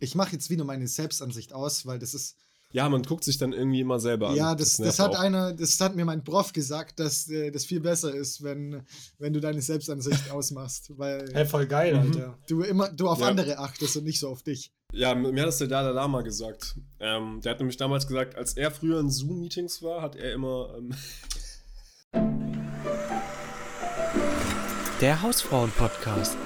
Ich mache jetzt wieder meine Selbstansicht aus, weil das ist. Ja, man guckt sich dann irgendwie immer selber an. Ja, das, das, das hat auch. einer, das hat mir mein Prof gesagt, dass äh, das viel besser ist, wenn, wenn du deine Selbstansicht ausmachst. Weil hey, voll geil, mhm. Alter. Du immer, du auf ja. andere achtest und nicht so auf dich. Ja, mir hat das der Dalai Lama gesagt. Ähm, der hat nämlich damals gesagt, als er früher in Zoom-Meetings war, hat er immer. Ähm der Hausfrauen-Podcast.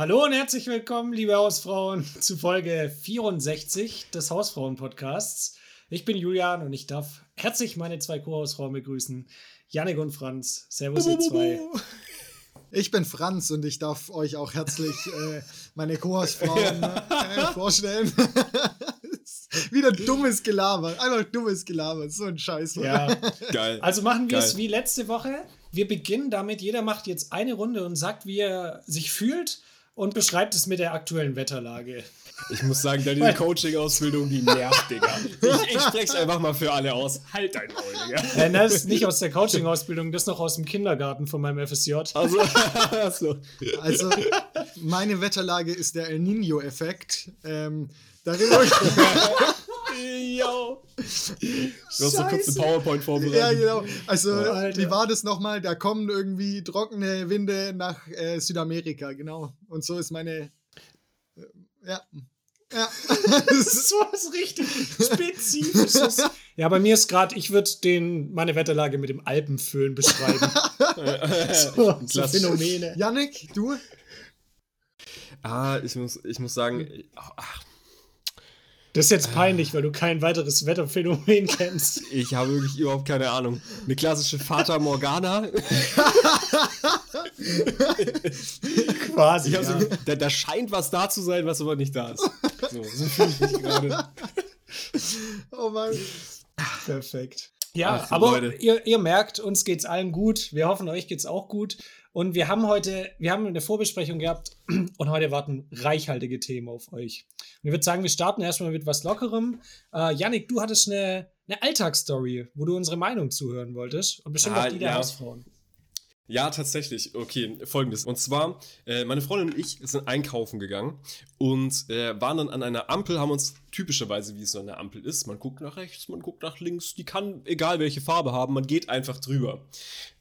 Hallo und herzlich willkommen, liebe Hausfrauen, zu Folge 64 des Hausfrauen-Podcasts. Ich bin Julian und ich darf herzlich meine zwei Co-Hausfrauen begrüßen, Janik und Franz. Servus, ihr zwei. Ich bin Franz und ich darf euch auch herzlich äh, meine Co-Hausfrauen äh, vorstellen. Wieder dummes Gelaber. Einfach dummes Gelaber. So ein Scheiß. Ja, geil. Also machen wir es wie letzte Woche. Wir beginnen damit, jeder macht jetzt eine Runde und sagt, wie er sich fühlt und beschreibt es mit der aktuellen Wetterlage. Ich muss sagen, deine Coaching-Ausbildung, die nervt, Digga. Ich, ich spreche einfach mal für alle aus. Halt dein Maul, Digga. Nein, das ist nicht aus der Coaching-Ausbildung, das ist noch aus dem Kindergarten von meinem FSJ. Also, also, also meine Wetterlage ist der El Nino-Effekt. Ähm, darüber. Yo. Du hast so kurz eine PowerPoint vorbereitet. Ja, genau. Also, oh, wie war das nochmal? Da kommen irgendwie trockene Winde nach äh, Südamerika, genau. Und so ist meine. Äh, ja. Ja. das ist so was richtig Spezifisches. Ja, bei mir ist gerade, ich würde meine Wetterlage mit dem Alpenföhn beschreiben. so, so Phänomene. Yannick, du? Ah, ich muss, ich muss sagen, ach, das ist jetzt peinlich, weil du kein weiteres Wetterphänomen kennst. Ich habe wirklich überhaupt keine Ahnung. Eine klassische Fata Morgana. Quasi. Ja. So, da, da, scheint was da zu sein, was aber nicht da ist. So, so fühle ich mich gerade. Oh Mann. Perfekt. Ja, Ach, aber ihr, ihr, merkt, uns geht's allen gut. Wir hoffen, euch geht's auch gut. Und wir haben heute, wir haben eine Vorbesprechung gehabt und heute warten reichhaltige Themen auf euch. Und ich würde sagen, wir starten erstmal mit was Lockerem. Äh, Yannick, du hattest eine, eine Alltagsstory, wo du unsere Meinung zuhören wolltest und bestimmt ah, auch die der ja. Hausfrauen. Ja, tatsächlich. Okay, folgendes. Und zwar, äh, meine Freundin und ich sind einkaufen gegangen und äh, waren dann an einer Ampel, haben uns typischerweise, wie es so eine Ampel ist, man guckt nach rechts, man guckt nach links, die kann egal welche Farbe haben, man geht einfach drüber.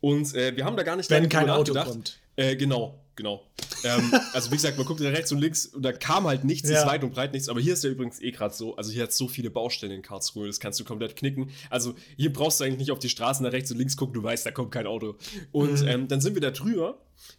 Und äh, wir haben da gar nicht Wenn kein Auto kommt. Äh, genau genau. ähm, also wie gesagt, man guckt da rechts und links und da kam halt nichts, ja. ist weit und breit nichts. Aber hier ist ja übrigens eh gerade so, also hier hat so viele Baustellen in Karlsruhe, das kannst du komplett knicken. Also hier brauchst du eigentlich nicht auf die Straßen nach rechts und links gucken, du weißt, da kommt kein Auto. Und mhm. ähm, dann sind wir da drüber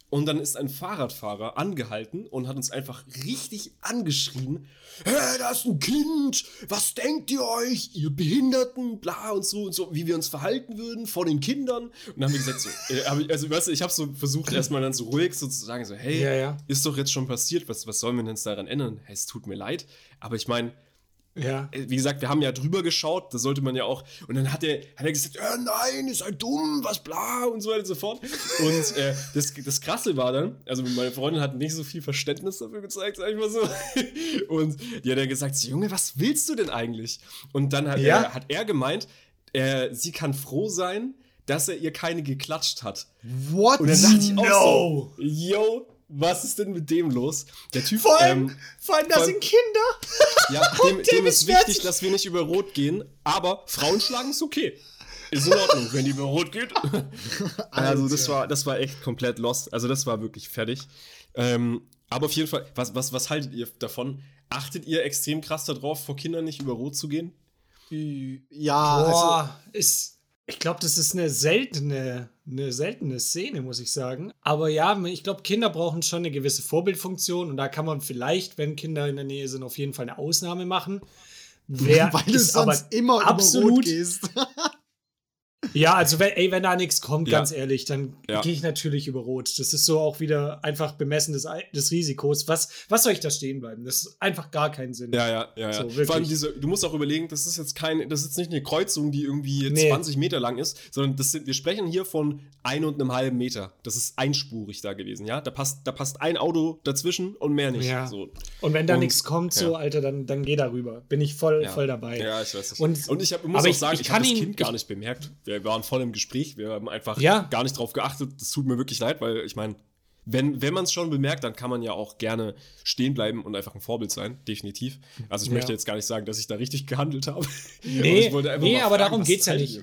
und dann ist ein Fahrradfahrer angehalten und hat uns einfach richtig angeschrien. Hey, da ist ein Kind! Was denkt ihr euch, ihr Behinderten? Bla und so und so, wie wir uns verhalten würden vor den Kindern. Und dann haben wir gesagt, so, äh, also weißt du, ich habe so versucht, erstmal dann so ruhig so zu sagen, so, hey, ja, ja. ist doch jetzt schon passiert, was, was sollen wir denn jetzt daran ändern? Hey, es tut mir leid. Aber ich meine, ja. Äh, wie gesagt, wir haben ja drüber geschaut, das sollte man ja auch. Und dann hat er, hat er gesagt, ja, nein, ihr seid dumm, was bla und so weiter und so fort. Und äh, das, das Krasse war dann, also meine Freundin hat nicht so viel Verständnis dafür gezeigt, sag ich mal so. Und die hat dann gesagt, Junge, was willst du denn eigentlich? Und dann hat, ja? er, hat er gemeint, äh, sie kann froh sein, dass er ihr keine geklatscht hat. What? Und dann dachte ich auch no. so, yo, was ist denn mit dem los? Der Typ. Vor allem, ähm, vor allem das sind Kinder. Ja, dem, dem ist wichtig, dass wir nicht über Rot gehen, aber Frauen schlagen ist okay. Ist in Ordnung, wenn die über Rot geht. also, das war, das war echt komplett lost. Also, das war wirklich fertig. Ähm, aber auf jeden Fall, was, was, was haltet ihr davon? Achtet ihr extrem krass darauf, vor Kindern nicht über Rot zu gehen? Ja, Boah, also, ist ich glaube, das ist eine seltene, eine seltene Szene, muss ich sagen. Aber ja, ich glaube, Kinder brauchen schon eine gewisse Vorbildfunktion und da kann man vielleicht, wenn Kinder in der Nähe sind, auf jeden Fall eine Ausnahme machen. Wer Weil du sonst immer absolut, über Rot gehst. Ja, also wenn, ey, wenn da nichts kommt, ja. ganz ehrlich, dann ja. gehe ich natürlich über Rot. Das ist so auch wieder einfach bemessen des, des Risikos. Was, was soll ich da stehen bleiben? Das ist einfach gar keinen Sinn. Ja, ja, ja. So, Vor allem diese, du musst auch überlegen, das ist jetzt kein, das ist jetzt nicht eine Kreuzung, die irgendwie nee. 20 Meter lang ist, sondern das sind, wir sprechen hier von ein und einem halben Meter. Das ist einspurig da gewesen, ja. Da passt, da passt ein Auto dazwischen und mehr nicht. Ja. So. Und wenn da nichts kommt, so, Alter, dann, dann geh darüber. Bin ich voll, voll dabei. Ja, ich weiß das. Und, und ich hab, muss auch ich, sagen, ich, ich habe das Kind gar nicht bemerkt. Wir waren voll im Gespräch. Wir haben einfach ja. gar nicht drauf geachtet. Das tut mir wirklich leid, weil ich meine, wenn, wenn man es schon bemerkt, dann kann man ja auch gerne stehen bleiben und einfach ein Vorbild sein, definitiv. Also ich ja. möchte jetzt gar nicht sagen, dass ich da richtig gehandelt habe. Nee, aber, nee, aber fragen, darum geht es ja nicht.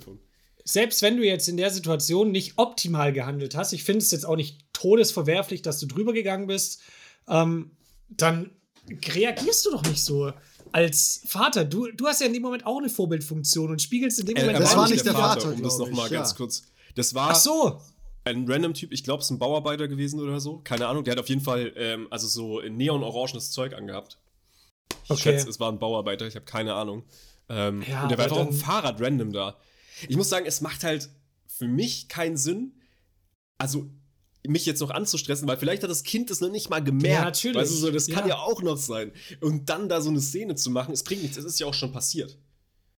Selbst wenn du jetzt in der Situation nicht optimal gehandelt hast, ich finde es jetzt auch nicht todesverwerflich, dass du drüber gegangen bist, ähm, dann reagierst du doch nicht so als Vater. Du, du hast ja in dem Moment auch eine Vorbildfunktion und spiegelst in dem äh, Moment. Äh, das war nicht der Vater, Vater um das nochmal ja. ganz kurz. Das war. Ach so ein random Typ, ich glaube, es ist ein Bauarbeiter gewesen oder so. Keine Ahnung. Der hat auf jeden Fall ähm, also so neon-orangenes Zeug angehabt. Ich okay. schätze, es war ein Bauarbeiter, ich habe keine Ahnung. Ähm, ja, und der war einfach auf dem Fahrrad random da. Ich muss sagen, es macht halt für mich keinen Sinn, also mich jetzt noch anzustressen, weil vielleicht hat das Kind das noch nicht mal gemerkt. Ja, natürlich. Weißt du, so, das kann ja. ja auch noch sein. Und dann da so eine Szene zu machen, es bringt nichts, es ist ja auch schon passiert.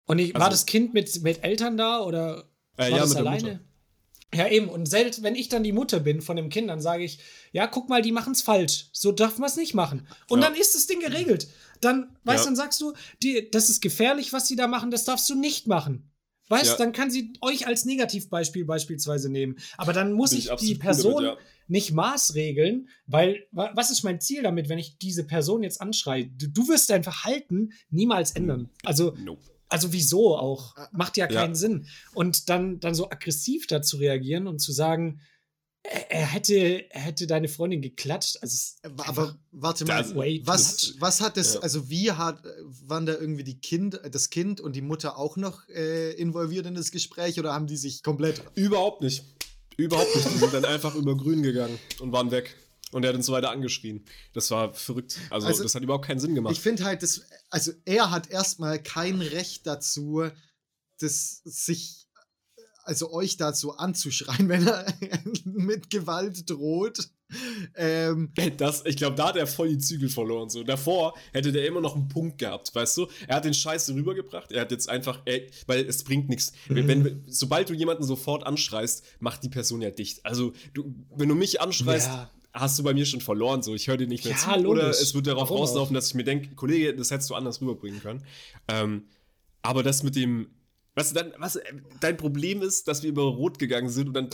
Und ich, also, war das Kind mit, mit Eltern da oder äh, war ja, das alleine? Ja, eben. Und selbst wenn ich dann die Mutter bin von dem Kind, dann sage ich, ja, guck mal, die machen es falsch. So darf man es nicht machen. Und ja. dann ist das Ding geregelt. Dann, weißt du, ja. dann sagst du, die, das ist gefährlich, was sie da machen, das darfst du nicht machen. Weißt du, ja. dann kann sie euch als Negativbeispiel beispielsweise nehmen. Aber dann muss Bin ich, die Person damit, nicht maßregeln, weil was ist mein Ziel damit, wenn ich diese Person jetzt anschreie? Du, wirst dein Verhalten niemals ändern. Also nope. Also wieso auch? Macht ja keinen ja. Sinn. Und dann, dann so aggressiv dazu reagieren und zu sagen, er hätte, er hätte deine Freundin geklatscht. Also aber warte mal, was, was hat das, ja. also wie hat, waren da irgendwie die Kind, das Kind und die Mutter auch noch äh, involviert in das Gespräch oder haben die sich komplett. Überhaupt nicht. Überhaupt nicht. Die sind dann einfach über grün gegangen und waren weg. Und er hat uns so weiter angeschrien. Das war verrückt. Also, also das hat überhaupt keinen Sinn gemacht. Ich finde halt, das, also er hat erstmal kein Recht dazu, das sich, also euch dazu anzuschreien, wenn er mit Gewalt droht. Ähm, das, ich glaube, da hat er voll die Zügel verloren. So. Davor hätte der immer noch einen Punkt gehabt, weißt du? Er hat den Scheiß rübergebracht. Er hat jetzt einfach, ey, weil es bringt nichts. Mhm. Wenn, sobald du jemanden sofort anschreist, macht die Person ja dicht. Also, du, wenn du mich anschreist, ja hast du bei mir schon verloren. So, ich höre dir nicht mehr ja, zu. Logisch. Oder es wird darauf Warum rauslaufen, dass ich mir denke, Kollege, das hättest du anders rüberbringen können. Ähm, aber das mit dem, was, dann, was dein Problem ist, dass wir über Rot gegangen sind und dann,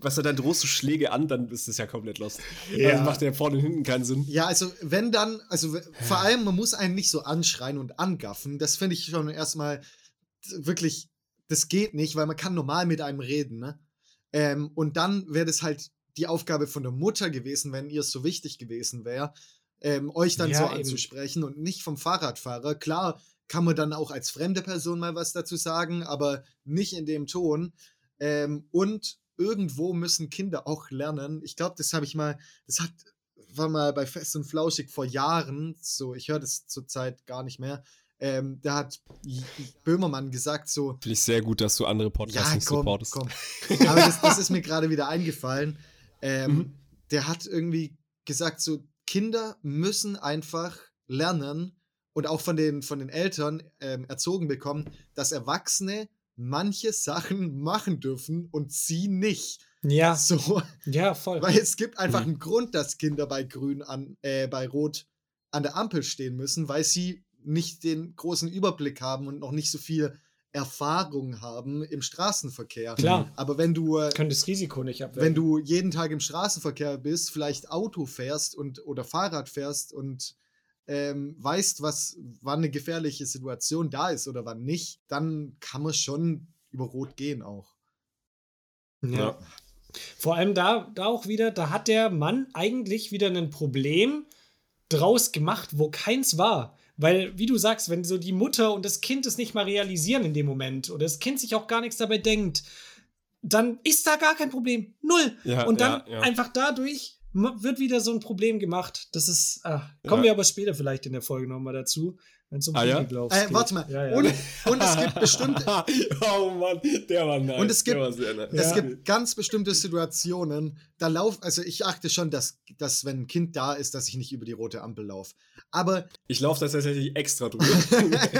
was er dann drohst du Schläge an, dann ist das ja komplett lost. Ja. Also macht ja vorne und hinten keinen Sinn. Ja, also wenn dann, also vor allem, man muss einen nicht so anschreien und angaffen. Das finde ich schon erstmal wirklich, das geht nicht, weil man kann normal mit einem reden, ne? Ähm, und dann wäre das halt die Aufgabe von der Mutter gewesen, wenn ihr es so wichtig gewesen wäre, ähm, euch dann ja, so eben. anzusprechen und nicht vom Fahrradfahrer. Klar kann man dann auch als fremde Person mal was dazu sagen, aber nicht in dem Ton. Ähm, und irgendwo müssen Kinder auch lernen. Ich glaube, das habe ich mal, das hat, war mal bei Fest und Flauschig vor Jahren, so, ich höre das zurzeit gar nicht mehr. Ähm, da hat Böhmermann gesagt so. Finde ich sehr gut, dass du andere Podcasts ja, nicht komm, supportest. Komm. Aber das, das ist mir gerade wieder eingefallen. Ähm, mhm. Der hat irgendwie gesagt, so Kinder müssen einfach lernen und auch von den, von den Eltern ähm, erzogen bekommen, dass Erwachsene manche Sachen machen dürfen und sie nicht. Ja. So. Ja, voll. Weil es gibt einfach mhm. einen Grund, dass Kinder bei Grün an, äh, bei Rot an der Ampel stehen müssen, weil sie nicht den großen Überblick haben und noch nicht so viel Erfahrung haben im Straßenverkehr. Klar. Aber wenn du. Äh, Können das Risiko nicht abwenden. Wenn du jeden Tag im Straßenverkehr bist, vielleicht Auto fährst und oder Fahrrad fährst und ähm, weißt, was, wann eine gefährliche Situation da ist oder wann nicht, dann kann man schon über Rot gehen auch. Ja. ja. Vor allem da, da auch wieder, da hat der Mann eigentlich wieder ein Problem draus gemacht, wo keins war. Weil, wie du sagst, wenn so die Mutter und das Kind es nicht mal realisieren in dem Moment oder das Kind sich auch gar nichts dabei denkt, dann ist da gar kein Problem. Null. Ja, und dann ja, ja. einfach dadurch wird wieder so ein Problem gemacht. Das ist, ach, kommen wir aber später vielleicht in der Folge nochmal dazu. Wenn es um ah, ja? äh, Warte mal. Ja, ja. Und, und, es gibt bestimmte. oh Mann, der war nice. Und es gibt, nice. es gibt ganz bestimmte Situationen, da laufe, also ich achte schon, dass, dass, wenn ein Kind da ist, dass ich nicht über die rote Ampel laufe. Aber. Ich laufe das tatsächlich extra drüber.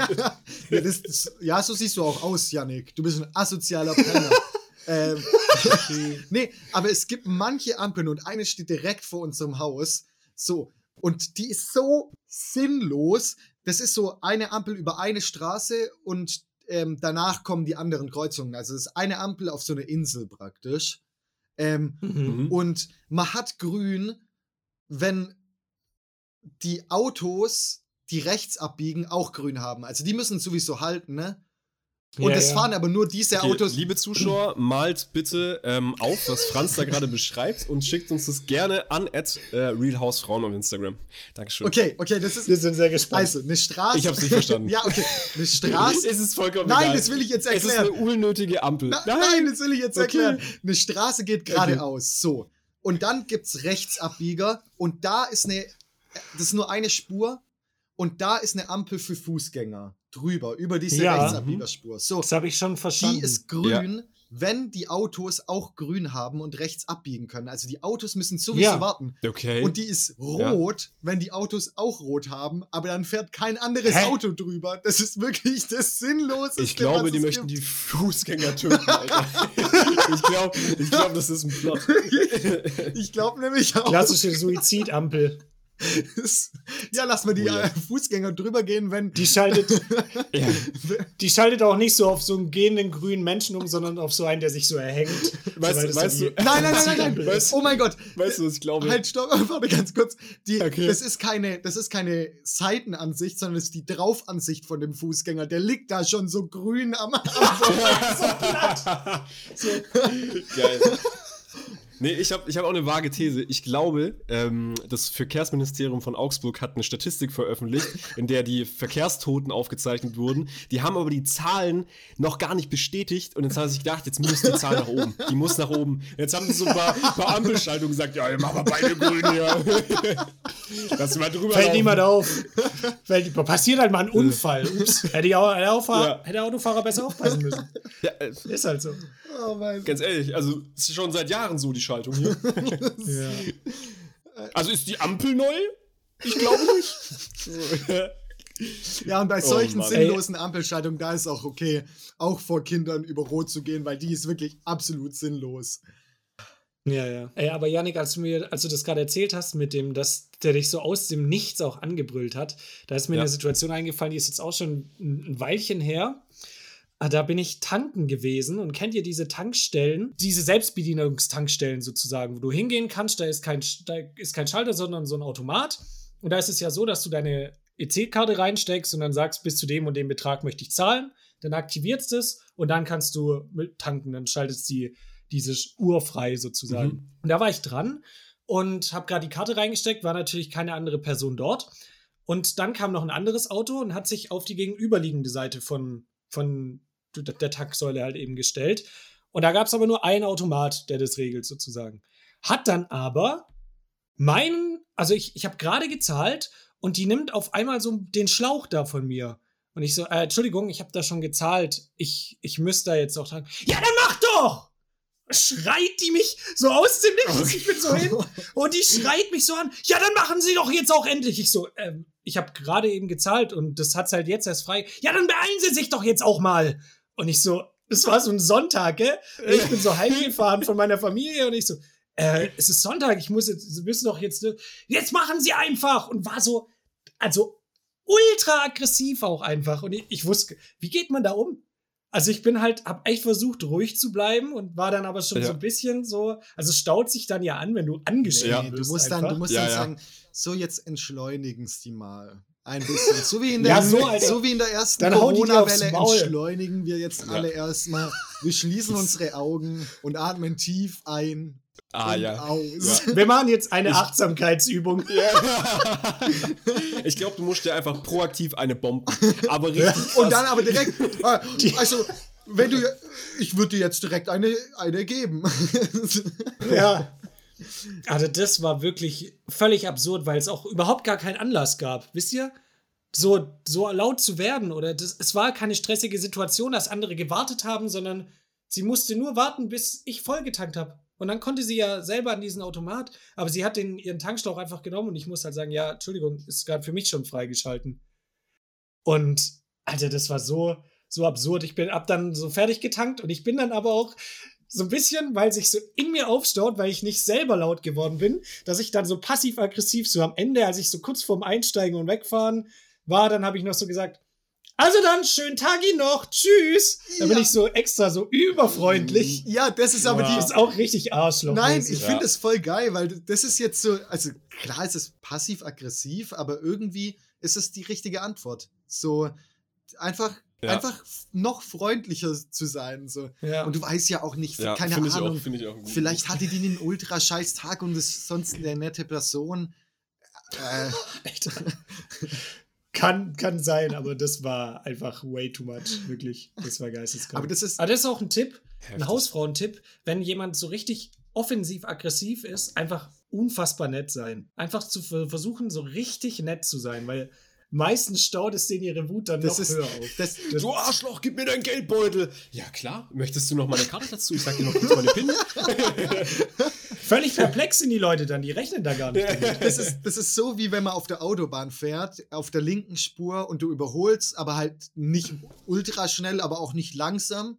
ja, das, das, ja, so siehst du auch aus, Yannick. Du bist ein asozialer Penner. ähm, nee, aber es gibt manche Ampeln und eine steht direkt vor unserem Haus. So, und die ist so sinnlos, das ist so eine Ampel über eine Straße und ähm, danach kommen die anderen Kreuzungen. Also es ist eine Ampel auf so einer Insel praktisch. Ähm, Mhm. Und man hat grün, wenn die Autos, die rechts abbiegen, auch grün haben. Also die müssen sowieso halten, ne? Und Ja, es ja. fahren aber nur diese Okay, Autos. liebe Zuschauer, malt bitte ähm, auf, was Franz da gerade beschreibt und schickt uns das gerne an at äh, realhausefrauen auf Instagram. Dankeschön. Okay, okay, das ist. Wir sind sehr gespannt. Also, eine Straße. Ich hab's nicht verstanden. ja, okay. Eine Straße. Es ist vollkommen Nein, egal. das will ich jetzt Es ist erklären. eine unnötige Ampel. Na, nein, das will ich jetzt Okay. erklären. Eine Straße geht geradeaus. So. Und dann gibt's Rechtsabbieger und da ist eine. Das ist nur eine Spur und da ist eine Ampel für Fußgänger drüber, über diese Ja. Rechtsabbiegerspur. So. Das habe ich schon verstanden. Die ist grün, wenn die Autos auch grün haben und rechts abbiegen können. Also die Autos müssen sowieso Ja. warten. Okay. Und die ist rot, wenn die Autos auch rot haben, aber dann fährt kein anderes Hä? Auto drüber. Das ist wirklich das Sinnloseste. ich glaube, was die es möchten gibt. die Fußgänger töten, Alter. ich glaube, ich glaub, das ist ein Plot. Ich glaube nämlich auch. Klassische Suizidampel. Ja, lass mal die Oh ja. äh, Fußgänger drüber gehen, wenn. Die schaltet, ja. die schaltet auch nicht so auf so einen gehenden grünen Menschen um, sondern auf so einen, der sich so erhängt. Weißt- So, weißt du- Nein, nein, nein, nein, nein. ist. Oh mein Gott. Weißt du, was ich glaube? Halt, stopp, warte ganz kurz. Die, Okay. das, ist keine, das ist keine Seitenansicht, sondern das ist die Draufansicht von dem Fußgänger. Der liegt da schon so grün am. am Geil. Nee, ich habe ich hab auch eine vage These. Ich glaube, ähm, das Verkehrsministerium von Augsburg hat eine Statistik veröffentlicht, in der die Verkehrstoten aufgezeichnet wurden. Die haben aber die Zahlen noch gar nicht bestätigt und jetzt haben sie sich gedacht, jetzt muss die Zahl nach oben. Die muss nach oben. Jetzt haben sie so ein paar, paar Ampelschaltungen gesagt, ja, wir machen wir beide grün hier. Lass mal drüber Fällt laufen. niemand auf. Fällt, passiert halt mal ein Unfall. Ups. Hätte, die Au- der Autofahrer, Ja. hätte der Autofahrer besser aufpassen müssen. Ja, äh, Ist halt so. oh mein ganz ehrlich, also es ist schon seit Jahren so die Schaltung hier. Ja. Also ist die Ampel neu? Ich glaube nicht. Ja, und bei Oh solchen Mann. sinnlosen Ampelschaltungen, da ist auch okay, auch vor Kindern über Rot zu gehen, weil die ist wirklich absolut sinnlos. Ja, ja. Ey, aber Janik, als du mir, als du das gerade erzählt hast, mit dem, dass der dich so aus dem Nichts auch angebrüllt hat, da ist mir Ja. eine Situation eingefallen, die ist jetzt auch schon ein Weilchen her. Ah, Da bin ich tanken gewesen und kennt ihr diese Tankstellen, diese Selbstbedienungstankstellen sozusagen, wo du hingehen kannst, da ist kein, da ist kein Schalter, sondern so ein Automat. Und da ist es ja so, dass du deine EC-Karte reinsteckst und dann sagst, bis zu dem und dem Betrag möchte ich zahlen. Dann aktivierst es und dann kannst du tanken. Dann schaltet die diese Uhr frei sozusagen. Mhm. Und da war ich dran und habe gerade die Karte reingesteckt, war natürlich keine andere Person dort. Und dann kam noch ein anderes Auto und hat sich auf die gegenüberliegende Seite von, von der Tanksäule halt eben gestellt. Und da gab es aber nur einen Automat, der das regelt sozusagen. Hat dann aber meinen, also ich, ich habe gerade gezahlt und die nimmt auf einmal so den Schlauch da von mir. Und ich so, äh, Entschuldigung, ich habe da schon gezahlt. Ich, ich müsste da jetzt auch tanken. Ja, dann mach doch! Schreit die mich so aus dem Nichts. Ich bin so hin und die schreit mich so an. Ja, dann machen Sie doch jetzt auch endlich. Ich so, ähm, ich habe gerade eben gezahlt und das hat's halt jetzt erst frei. Ja, dann beeilen Sie sich doch jetzt auch mal. Und ich so, das war so ein Sonntag, gell? Ich bin so heimgefahren von meiner Familie und ich so, äh, es ist Sonntag, ich muss jetzt, Sie müssen doch jetzt, jetzt machen Sie einfach. Und war so, also ultra aggressiv auch einfach. Und ich, ich wusste, wie geht man da um? Also ich bin halt, hab echt versucht, ruhig zu bleiben und war dann aber schon Ja. so ein bisschen so, also es staut sich dann ja an, wenn du angeschrien Ja. Nee, du bist musst dann, einfach. du musst Ja, dann ja. sagen, so jetzt entschleunigen sie mal. Ein bisschen. So wie in der, Ja, so, so wie in der ersten Corona-Welle entschleunigen wir jetzt alle erstmal. Wir schließen unsere Augen und atmen tief ein Ah ja. aus. Wir machen jetzt eine Achtsamkeitsübung. Ich glaube, du musst dir einfach proaktiv eine bomben. Aber richtig. Und dann aber direkt, äh, also, wenn du, ich würde dir jetzt direkt eine, eine geben. Ja. Also das war wirklich völlig absurd, weil es auch überhaupt gar keinen Anlass gab. Wisst ihr? So, so laut zu werden oder das, es war keine stressige Situation, dass andere gewartet haben, sondern sie musste nur warten, bis ich vollgetankt habe. Und dann konnte sie ja selber an diesen Automat, aber sie hat den, ihren Tankschlauch einfach genommen und ich muss halt sagen, ja, Entschuldigung, ist gerade für mich schon freigeschalten. Und, Alter, das war so, so absurd. Ich bin ab dann so fertig getankt und ich bin dann aber auch so ein bisschen, weil sich so in mir aufstaut, weil ich nicht selber laut geworden bin, dass ich dann so passiv-aggressiv so am Ende, als ich so kurz vorm Einsteigen und Wegfahren war, dann habe ich noch so gesagt, Also dann, schönen Tag Ihnen noch. Tschüss. Da bin ich so extra so überfreundlich. Ja, das ist aber Ja. die. Das ist auch richtig Arschloch. Nein, ich Ja. finde es voll geil, weil das ist jetzt so, also klar ist es passiv-aggressiv, aber irgendwie ist es die richtige Antwort. So einfach, Ja. einfach noch freundlicher zu sein. So. Ja. Und du weißt ja auch nicht, Ja, keine finde ich Ahnung, auch, finde ich auch gut. vielleicht hatte die einen ultra scheiß Tag und ist sonst eine nette Person. Äh, Echt. Kann, kann sein, aber das war einfach way too much. Wirklich. Das war geisteskrank. aber das ist, Aber das ist auch ein Tipp, ein Heftig. Hausfrauentipp, wenn jemand so richtig offensiv-aggressiv ist, einfach unfassbar nett sein. Einfach zu ver- versuchen, so richtig nett zu sein, weil meistens staut es denen ihre Wut dann das noch ist, höher auf. das, Das- Du Arschloch, gib mir deinen Geldbeutel. Ja, klar. Möchtest du noch meine Karte dazu? Ich sag dir noch kurz meine PIN. Völlig perplex sind die Leute dann, die rechnen da gar nicht damit. das, ist, das ist so, wie wenn man auf der Autobahn fährt, auf der linken Spur und du überholst, aber halt nicht ultra schnell, aber auch nicht langsam.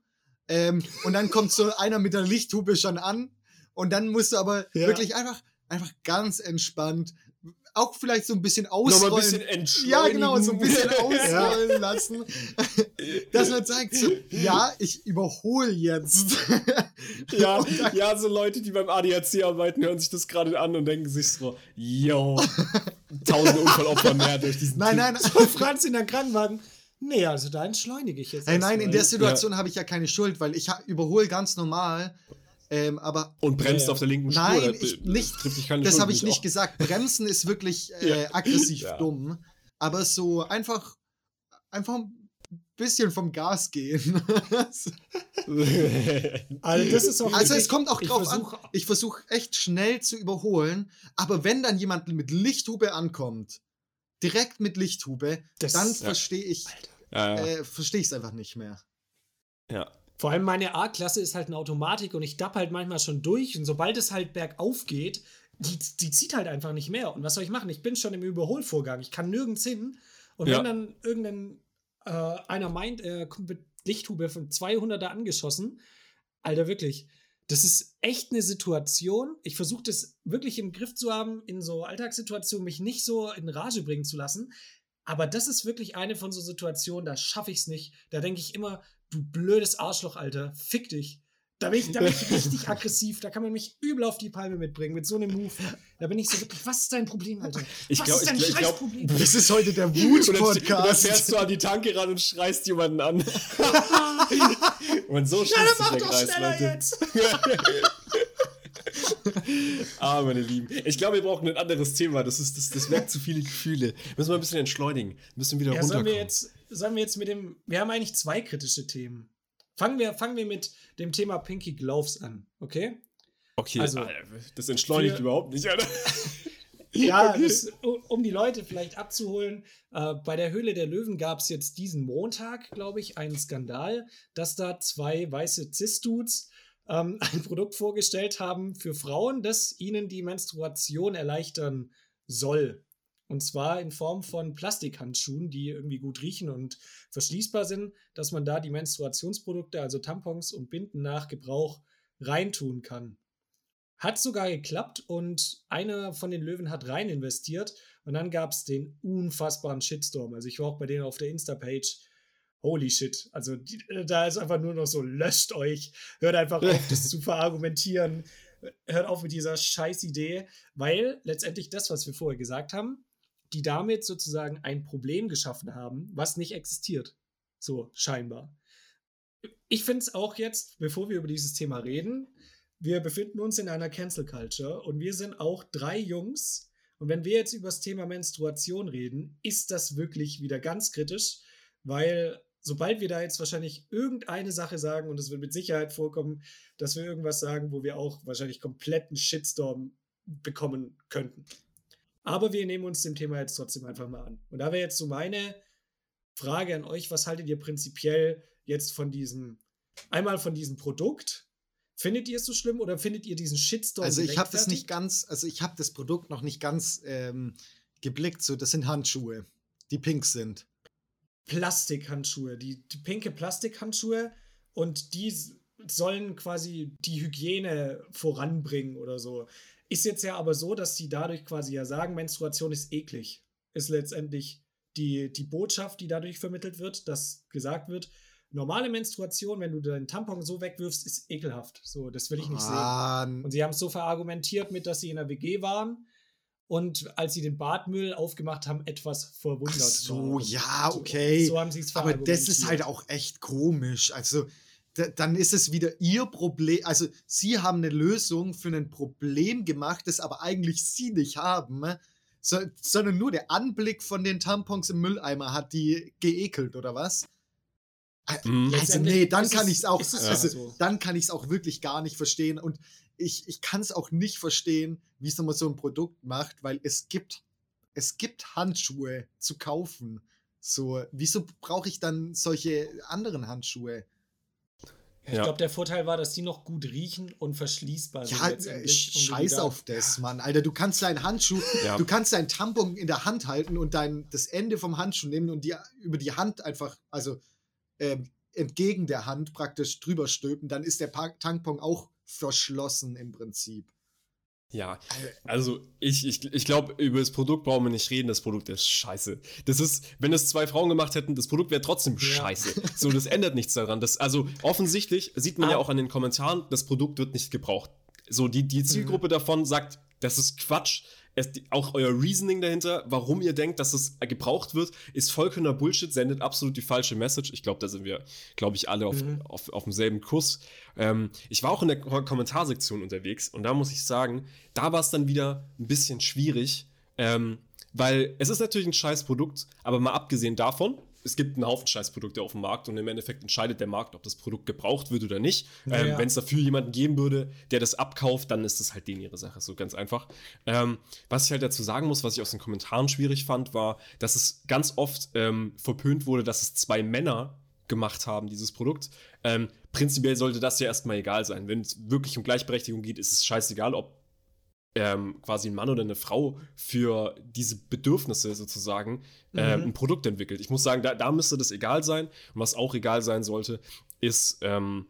Ähm, und dann kommt so einer mit der Lichthupe schon an und dann musst du aber Ja. wirklich einfach, einfach ganz entspannt, auch vielleicht so ein bisschen Nochmal ausrollen. ein bisschen entschleunigen. ja, genau, so ein bisschen ausrollen lassen. Dass man sagt so, ja, ich überhole jetzt. Ja, ja, so Leute, die beim ADAC arbeiten, hören sich das gerade an und denken sich so, yo, tausende Unfallopfer mehr durch diesen Nein, nein, So Franz in der Krankenwagen. Nee, also da entschleunige ich jetzt. Hey, nein, in der. Situation habe ich ja keine Schuld, weil ich überhole ganz normal. Ähm, aber Und bremst Ja, auf der linken Spur. Nein, ich da nicht. Das habe ich nicht auch- gesagt. Bremsen ist wirklich äh, Ja. aggressiv Ja. dumm. Aber so einfach, einfach ein bisschen vom Gas gehen. Also, das ist auch also es kommt auch ich drauf versuch- an. Ich versuche echt schnell zu überholen. Aber wenn dann jemand mit Lichthupe ankommt, direkt mit Lichthupe, Das- dann Ja. verstehe ich äh, verstehe ich es einfach nicht mehr. ja. Vor allem meine A-Klasse ist halt eine Automatik und ich dapp halt manchmal schon durch und sobald es halt bergauf geht, die, die zieht halt einfach nicht mehr. Und was soll ich machen? Ich bin schon im Überholvorgang. Ich kann nirgends hin. Und Ja. wenn dann irgendein äh, einer meint, er kommt mit Lichthube von 200er angeschossen, Alter, wirklich. Das ist echt eine Situation. Ich versuche das wirklich im Griff zu haben, in so Alltagssituationen mich nicht so in Rage bringen zu lassen. Aber das ist wirklich eine von so Situationen, da schaffe ich es nicht. Da denke ich immer, du blödes Arschloch, Alter, fick dich. Da bin, ich, da bin ich richtig aggressiv. Da kann man mich übel auf die Palme mitbringen mit so einem Move. Da bin ich so wirklich, was ist dein Problem, Alter? Ich was glaub- ist dein ich glaub- ich glaub-? Das ist heute der Wut-Podcast. fährst du an die Tanke ran und schreist jemanden an. und so Ja, dann schließt sich mach doch Kreis, schneller Leute. jetzt. Ah, meine Lieben. Ich glaube, wir brauchen ein anderes Thema. Das, ist, das, das weckt zu viele Gefühle. Müssen wir ein bisschen entschleunigen. Müssen wieder Ja, runterkommen. sollen wir jetzt, sollen wir jetzt mit dem, wir haben eigentlich zwei kritische Themen. Fangen wir, fangen wir mit dem Thema Pinky Gloves an, okay? okay, also- das entschleunigt für- überhaupt nicht, Alter. Ja, das, um die Leute vielleicht abzuholen, äh, bei der Höhle der Löwen gab es jetzt diesen Montag, glaube ich, einen Skandal, dass da zwei weiße Cis-Dudes ähm, ein Produkt vorgestellt haben für Frauen, das ihnen die Menstruation erleichtern soll. Und zwar in Form von Plastikhandschuhen, die irgendwie gut riechen und verschließbar sind, dass man da die Menstruationsprodukte, also Tampons und Binden nach Gebrauch reintun kann. Hat sogar geklappt und einer von den Löwen hat rein investiert und dann gab es den unfassbaren Shitstorm. Also ich war auch bei denen auf der Insta-Page. Holy shit. Also die, da ist einfach nur noch so, löscht euch. Hört einfach auf, das zu verargumentieren. Hört auf mit dieser Scheißidee, weil letztendlich das, was wir vorher gesagt haben, die damit sozusagen ein Problem geschaffen haben, was nicht existiert. So scheinbar. Ich finde es auch jetzt, bevor wir über dieses Thema reden, wir befinden uns in einer Cancel Culture und wir sind auch drei Jungs. Und wenn wir jetzt über das Thema Menstruation reden, ist das wirklich wieder ganz kritisch, weil sobald wir da jetzt wahrscheinlich irgendeine Sache sagen, und es wird mit Sicherheit vorkommen, dass wir irgendwas sagen, wo wir auch wahrscheinlich kompletten Shitstorm bekommen könnten. Aber wir nehmen uns dem Thema jetzt trotzdem einfach mal an. Und da wäre jetzt so meine Frage an euch, was haltet ihr prinzipiell jetzt von diesem, einmal von diesem Produkt? Findet ihr es so schlimm oder findet ihr diesen Shitstorm Also ich habe das nicht ganz, also ich habe das Produkt noch nicht ganz ähm, geblickt. So, das sind Handschuhe, die pink sind. Plastikhandschuhe, die, die pinke Plastikhandschuhe und die sollen quasi die Hygiene voranbringen oder so. Ist jetzt ja aber so, dass die dadurch quasi ja sagen, Menstruation ist eklig. Ist letztendlich die, die Botschaft, die dadurch vermittelt wird, dass gesagt wird, normale Menstruation, wenn du deinen Tampon so wegwirfst, ist ekelhaft. So, das will ich nicht ah, sehen. Und sie haben es so verargumentiert mit, dass sie in der WG waren und als sie den Badmüll aufgemacht haben, etwas verwundert. Ach so, waren. ja, okay. So, so haben sie es Aber das ist halt auch echt komisch. Also, dann ist es wieder ihr Problem. Also, sie haben eine Lösung für ein Problem gemacht, das aber eigentlich sie nicht haben. Ne? So, sondern nur der Anblick von den Tampons im Mülleimer hat die geekelt, oder was? Mhm. Also, nee, dann kann ich es auch, also, so. dann kann ich es auch wirklich gar nicht verstehen. Und ich, ich kann es auch nicht verstehen, wie es nochmal so ein Produkt macht, weil es gibt, es gibt Handschuhe zu kaufen. So, wieso brauche ich dann solche anderen Handschuhe? Ich ja. glaube, der Vorteil war, dass die noch gut riechen und verschließbar sind. Ja, äh, scheiß auf das, ja. Mann. Alter, du kannst deinen Handschuh, ja. du kannst deinen Tampon in der Hand halten und dein, das Ende vom Handschuh nehmen und die über die Hand einfach, also ähm, entgegen der Hand praktisch drüber stülpen, dann ist der Tampon auch verschlossen im Prinzip. Ja, also ich, ich, ich glaube, über das Produkt brauchen wir nicht reden. Das Produkt ist scheiße. Das ist, wenn es zwei Frauen gemacht hätten, das Produkt wäre trotzdem ja. scheiße. So, das ändert nichts daran. Das, also offensichtlich sieht man ah. ja auch an den Kommentaren, das Produkt wird nicht gebraucht. So, die, die Zielgruppe mhm. davon sagt, das ist Quatsch es, auch euer Reasoning dahinter, warum ihr denkt, dass es gebraucht wird, ist vollkommener Bullshit, sendet absolut die falsche Message. Ich glaube, da sind wir, glaube ich, alle auf, mhm. auf, auf demselben Kurs. Ähm, ich war auch in der Kommentarsektion unterwegs und da muss ich sagen, da war es dann wieder ein bisschen schwierig, ähm, weil es ist natürlich ein scheiß Produkt, aber mal abgesehen davon, es gibt einen Haufen Scheißprodukte auf dem Markt und im Endeffekt entscheidet der Markt, ob das Produkt gebraucht wird oder nicht. Ja, ähm, Wenn es dafür jemanden geben würde, der das abkauft, dann ist das halt denen ihre Sache, so ganz einfach. Ähm, was ich halt dazu sagen muss, was ich aus den Kommentaren schwierig fand, war, dass es ganz oft ähm, verpönt wurde, dass es zwei Männer gemacht haben, dieses Produkt. Ähm, prinzipiell sollte das ja erstmal egal sein. Wenn es wirklich um Gleichberechtigung geht, ist es scheißegal, ob ähm, quasi ein Mann oder eine Frau für diese Bedürfnisse sozusagen ähm, mhm. ein Produkt entwickelt. Ich muss sagen, da, da müsste das egal sein. Und was auch egal sein sollte, ist. Ähm,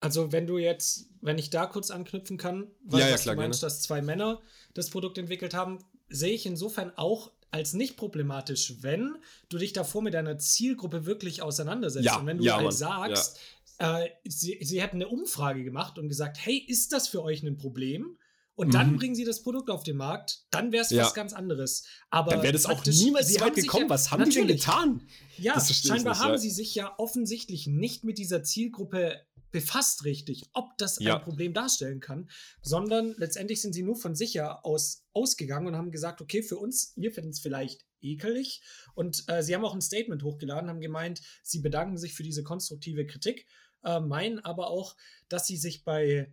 also, wenn du jetzt, wenn ich da kurz anknüpfen kann, weil ja, ja, klar, du meinst, gerne. dass zwei Männer das Produkt entwickelt haben, sehe ich insofern auch als nicht problematisch, wenn du dich davor mit deiner Zielgruppe wirklich auseinandersetzt. Ja, und wenn du ja, halt Mann, sagst, äh, sie, sie hätten eine Umfrage gemacht und gesagt, hey, ist das für euch ein Problem? Und dann mhm. bringen sie das Produkt auf den Markt, dann wäre es ja. was ganz anderes. Aber dann wäre das auch niemals so weit gekommen. Ja, was haben die denn getan? Ja, scheinbar nicht, haben ja. sie sich ja offensichtlich nicht mit dieser Zielgruppe befasst richtig, ob das ein Problem darstellen kann, sondern letztendlich sind sie nur von sich aus ausgegangen und haben gesagt, okay, für uns, wir finden es vielleicht ekelig. Und äh, sie haben auch ein Statement hochgeladen, haben gemeint, sie bedanken sich für diese konstruktive Kritik, äh, meinen aber auch, dass sie sich bei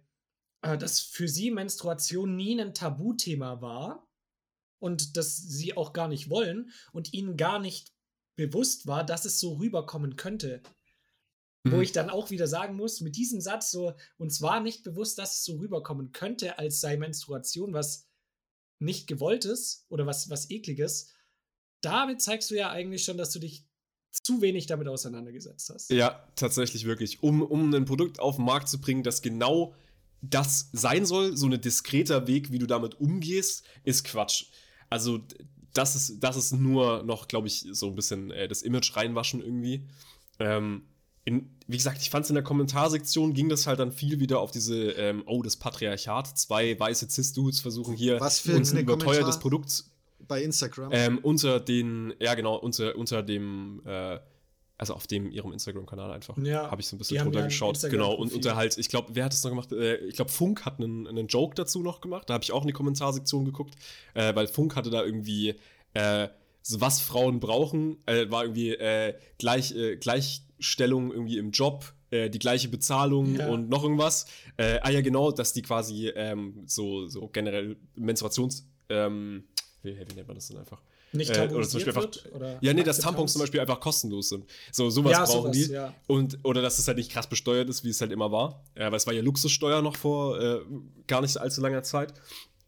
dass für sie Menstruation nie ein Tabuthema war und dass sie auch gar nicht wollen und ihnen gar nicht bewusst war, dass es so rüberkommen könnte. Mhm. Wo ich dann auch wieder sagen muss, mit diesem Satz so, uns war nicht bewusst, dass es so rüberkommen könnte, als sei Menstruation was nicht gewolltes oder was, was ekliges. Damit zeigst du ja eigentlich schon, dass du dich zu wenig damit auseinandergesetzt hast. Ja, tatsächlich wirklich. Um, um ein Produkt auf den Markt zu bringen, das genau das sein soll, so ein diskreter Weg, wie du damit umgehst, ist Quatsch. Also, das ist, das ist nur noch, glaube ich, so ein bisschen äh, das Image reinwaschen irgendwie. Ähm, in, wie gesagt, ich fand es in der Kommentarsektion ging das halt dann viel wieder auf diese, ähm, oh, das Patriarchat. Zwei weiße Cis-Dudes versuchen hier Was für uns ein überteuertes Produkt. Bei Instagram. Ähm, unter den, ja genau, unter, unter dem äh, also auf dem ihrem Instagram-Kanal einfach. Ja, habe ich so ein bisschen drunter geschaut. Genau, und unter halt, ich glaube, wer hat das noch gemacht? Äh, ich glaube, Funk hat einen, einen Joke dazu noch gemacht. Da habe ich auch in die Kommentarsektion geguckt, äh, weil Funk hatte da irgendwie, äh, so was Frauen brauchen, äh, war irgendwie äh, gleich, äh, Gleichstellung irgendwie im Job, die gleiche Bezahlung ja. und noch irgendwas. ah ja, genau, dass die quasi ähm, so, so generell Menstruations, ähm, wie, wie nennt man das denn einfach? Nicht äh, oder zum Beispiel einfach, oder Ja, nee, dass Tampons zum Beispiel einfach kostenlos sind. So, sowas ja, brauchen sowas, die. Ja. Und, oder dass es halt nicht krass besteuert ist, wie es halt immer war. Ja, weil es war ja Luxussteuer noch vor äh, gar nicht allzu langer Zeit.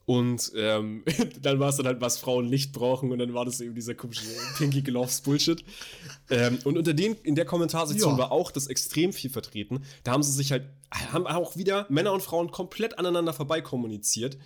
Und ähm, dann war es dann halt, was Frauen nicht brauchen, und dann war das eben dieser komische Pinky Gloves Bullshit. ähm, und unter den, in der Kommentarsektion ja. war auch das extrem viel vertreten. Da haben sie sich halt, haben auch wieder Männer und Frauen komplett aneinander vorbei kommuniziert.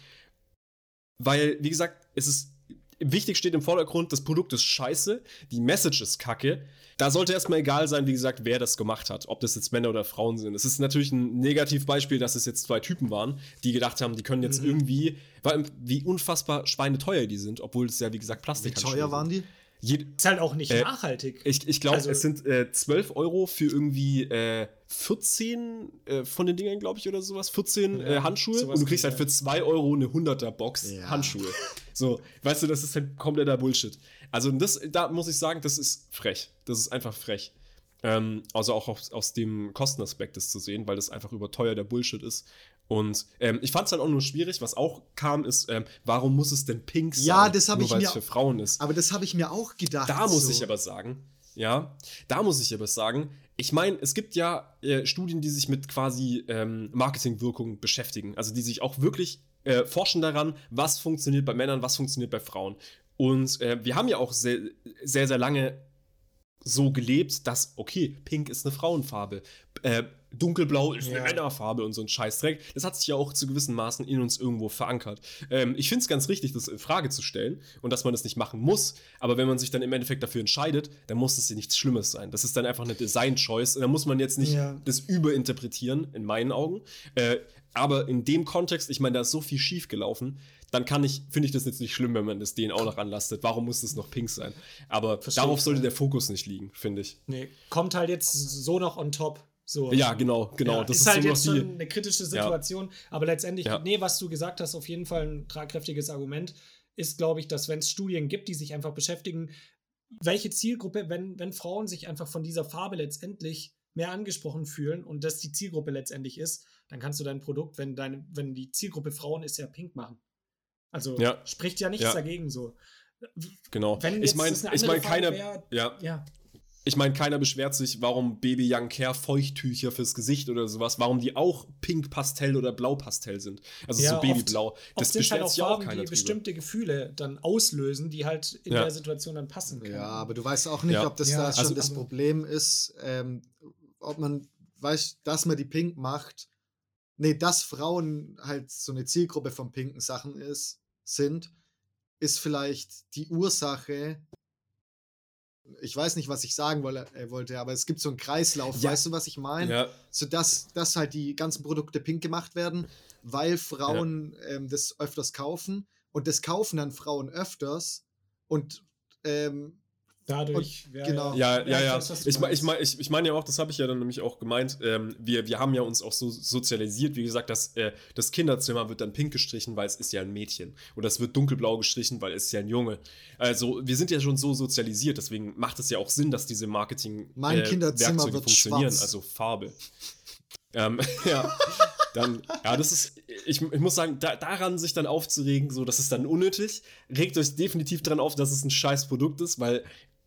Weil, wie gesagt, es ist wichtig steht im Vordergrund, das Produkt ist scheiße, die Message ist kacke. Da sollte erstmal egal sein, wie gesagt, wer das gemacht hat, ob das jetzt Männer oder Frauen sind. Es ist natürlich ein Negativbeispiel, dass es jetzt zwei Typen waren, die gedacht haben, die können jetzt mhm. irgendwie, weil, wie unfassbar schweineteuer die sind, obwohl es ja, wie gesagt, Plastik Wie teuer waren die? Je, ist halt auch nicht äh, nachhaltig. Ich, ich glaube, also, es sind äh, 12 Euro für irgendwie äh, 14 äh, von den Dingern, glaube ich, oder sowas. 14 ja, äh, Handschuhe. Und du kriegst halt für 2 Euro eine 100er Box ja. Handschuhe. So, weißt du, das ist halt kompletter Bullshit. Also, das, da muss ich sagen, das ist frech. Das ist einfach frech. Ähm, also auch aus, aus dem Kostenaspekt das zu sehen, weil das einfach überteuerter Bullshit ist. Und ähm, ich fand es halt auch nur schwierig, was auch kam, ist, ähm, warum muss es denn pink sein? Ja, das habe ich mir. für Frauen ist. Aber das habe ich mir auch gedacht. Da muss so. ich aber sagen, ja, da muss ich aber sagen, ich meine, es gibt ja äh, Studien, die sich mit quasi ähm, Marketingwirkungen beschäftigen. Also die sich auch wirklich äh, forschen daran, was funktioniert bei Männern, was funktioniert bei Frauen. Und äh, wir haben ja auch sehr, sehr, sehr lange so gelebt, dass, okay, Pink ist eine Frauenfarbe, äh, Dunkelblau ist eine Männerfarbe und so ein Scheißdreck. Das hat sich ja auch zu gewissen Maßen in uns irgendwo verankert. Ähm, ich finde es ganz richtig, das in Frage zu stellen und dass man das nicht machen muss. Aber wenn man sich dann im Endeffekt dafür entscheidet, dann muss das ja nichts Schlimmes sein. Das ist dann einfach eine Design-Choice. Und da muss man jetzt nicht ja. das überinterpretieren, in meinen Augen. Äh, aber in dem Kontext, ich meine, da ist so viel schief gelaufen, dann kann ich, finde ich das jetzt nicht schlimm, wenn man das denen auch noch anlastet. Warum muss das noch pink sein? Aber Verstehe darauf sollte der Fokus nicht liegen, finde ich. Nee, kommt halt jetzt so noch on top. So. Ja, genau, genau. Ja, das ist, ist halt so jetzt schon eine kritische Situation, ja. aber letztendlich, ja. nee, was du gesagt hast, auf jeden Fall ein tragkräftiges Argument, ist, glaube ich, dass wenn es Studien gibt, die sich einfach beschäftigen, welche Zielgruppe, wenn, wenn Frauen sich einfach von dieser Farbe letztendlich mehr angesprochen fühlen und das die Zielgruppe letztendlich ist, dann kannst du dein Produkt, wenn deine, wenn die Zielgruppe Frauen ist, ja pink machen. Also spricht ja nichts dagegen so. Genau. Wenn ich meine, ich meine, keiner, ja. ja. Ich meine, keiner beschwert sich, warum Baby Young Care Feuchttücher fürs Gesicht oder sowas, warum die auch pink Pastell oder blau Pastell sind. Also ja, so Babyblau. Oft, das oft beschwert halt sich auch keiner die drüber. bestimmte Gefühle dann auslösen, die halt in ja. der Situation dann passen können. Ja, aber du weißt auch nicht, ja. ob das da schon also, das Problem ist, ähm, ob man weiß, dass man die pink macht. Nee, dass Frauen halt so eine Zielgruppe von pinken Sachen ist, sind, ist vielleicht die Ursache ich weiß nicht, was ich sagen äh, wollte, aber es gibt so einen Kreislauf, ja. weißt du, was ich meine? Ja. So dass, dass halt die ganzen Produkte pink gemacht werden, weil Frauen ja. ähm, das öfters kaufen und das kaufen dann Frauen öfters und ähm, Dadurch, und, genau. Ja, ja, ja. Weiß, ich, ich meine ich, ich mein ja auch, das habe ich ja dann nämlich auch gemeint, ähm, wir, wir haben ja uns auch so sozialisiert, wie gesagt, dass äh, das Kinderzimmer wird dann pink gestrichen, weil es ist ja ein Mädchen. Und das wird dunkelblau gestrichen, weil es ist ja ein Junge. Also wir sind ja schon so sozialisiert, deswegen macht es ja auch Sinn, dass diese Marketing mein äh, Kinderzimmer Werkzeuge wird funktionieren, schwarz. also Farbe. ähm, ja. Dann, ja, das ist, ich, ich muss sagen, da, daran sich dann aufzuregen, so, das ist dann unnötig. Regt euch definitiv daran auf, dass es ein scheiß Produkt ist, weil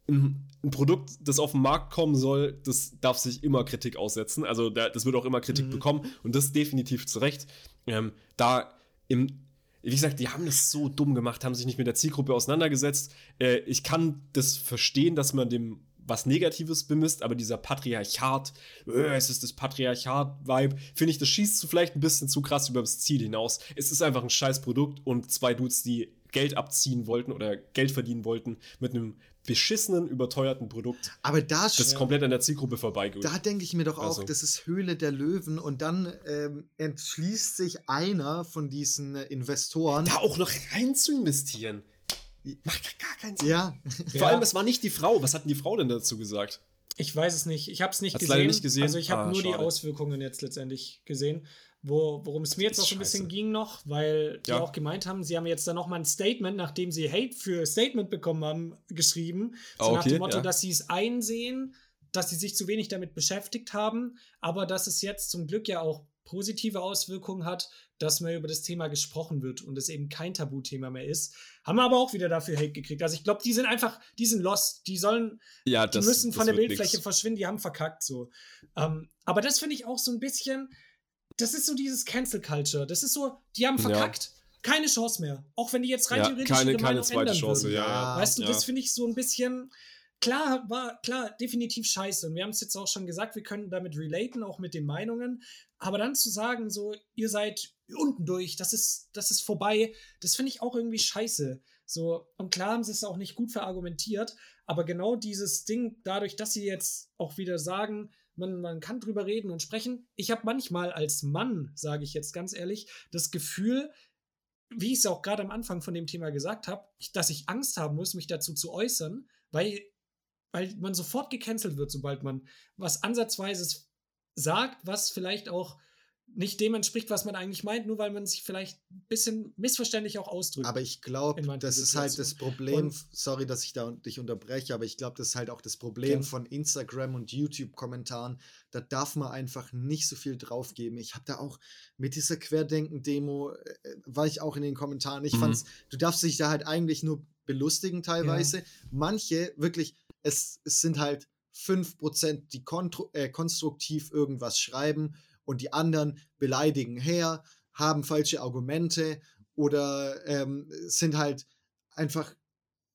ein, Produkt, das auf den Markt kommen soll, das darf sich immer Kritik aussetzen. Also da, das wird auch immer Kritik mhm. bekommen und das definitiv zu Recht. Ähm, da im, wie gesagt, die haben das so dumm gemacht, haben sich nicht mit der Zielgruppe auseinandergesetzt. Äh, ich kann das verstehen, dass man dem was Negatives bemisst, aber dieser Patriarchat, äh, es ist das Patriarchat-Vibe, finde ich, das schießt vielleicht ein bisschen zu krass über das Ziel hinaus. Es ist einfach ein scheiß Produkt und zwei Dudes, die Geld abziehen wollten oder Geld verdienen wollten mit einem beschissenen, überteuerten Produkt. Aber da das ja. komplett an der Zielgruppe vorbeigeht. Da denke ich mir doch auch, also. das ist Höhle der Löwen und dann ähm, entschließt einer von diesen äh, Investoren. Da auch noch rein zu investieren. Macht gar keinen Sinn. Ja. Vor ja. allem, es war nicht die Frau. Was hat denn die Frau denn dazu gesagt? Ich weiß es nicht. Ich habe es nicht, nicht, gesehen. Also ich habe ah, nur schade. die Auswirkungen jetzt letztendlich gesehen. Wo, worum es mir jetzt auch so ein bisschen ging noch, weil die ja. auch gemeint haben, sie haben jetzt dann nochmal ein Statement, nachdem sie Hate für Statement bekommen haben, geschrieben. So okay, nach dem Motto, ja. dass sie es einsehen, dass sie sich zu wenig damit beschäftigt haben, aber dass es jetzt zum Glück ja auch positive Auswirkungen hat, dass mehr über das Thema gesprochen wird und es eben kein Tabuthema mehr ist. Haben aber auch wieder dafür Hate gekriegt. Also ich glaube, die sind einfach, die sind lost. Die sollen, ja, das, die müssen von der Bildfläche nix. verschwinden. Die haben verkackt so. Ähm, aber das finde ich auch so ein bisschen das ist so dieses Cancel Culture. Das ist so, die haben verkackt. Ja. Keine Chance mehr. Auch wenn die jetzt rein ja, theoretisch keine, keine zweite Chance, würden. ja, Weißt du, das finde ich so ein bisschen. Klar, war klar, definitiv scheiße. Und wir haben es jetzt auch schon gesagt, wir können damit relaten, auch mit den Meinungen. Aber dann zu sagen, so, ihr seid unten durch, das ist, das ist vorbei, das finde ich auch irgendwie scheiße. So, und klar haben sie es auch nicht gut verargumentiert, aber genau dieses Ding, dadurch, dass sie jetzt auch wieder sagen, man, man kann drüber reden und sprechen. Ich habe manchmal als Mann, sage ich jetzt ganz ehrlich, das Gefühl, wie ich es auch gerade am Anfang von dem Thema gesagt habe, dass ich Angst haben muss, mich dazu zu äußern, weil, weil man sofort gecancelt wird, sobald man was Ansatzweises sagt, was vielleicht auch nicht dem entspricht, was man eigentlich meint, nur weil man sich vielleicht ein bisschen missverständlich auch ausdrückt. Aber ich glaube, das ist halt das Problem, und, sorry, dass ich da dich unterbreche, aber ich glaube, das ist halt auch das Problem ja. von Instagram und YouTube-Kommentaren. Da darf man einfach nicht so viel draufgeben. Ich habe da auch mit dieser Querdenken-Demo, äh, war ich auch in den Kommentaren. Ich mhm. fand's, du darfst dich da halt eigentlich nur belustigen teilweise. Ja. Manche, wirklich, es, es sind halt 5%, die äh, konstruktiv irgendwas schreiben und die anderen beleidigen her, haben falsche Argumente oder ähm, sind halt einfach,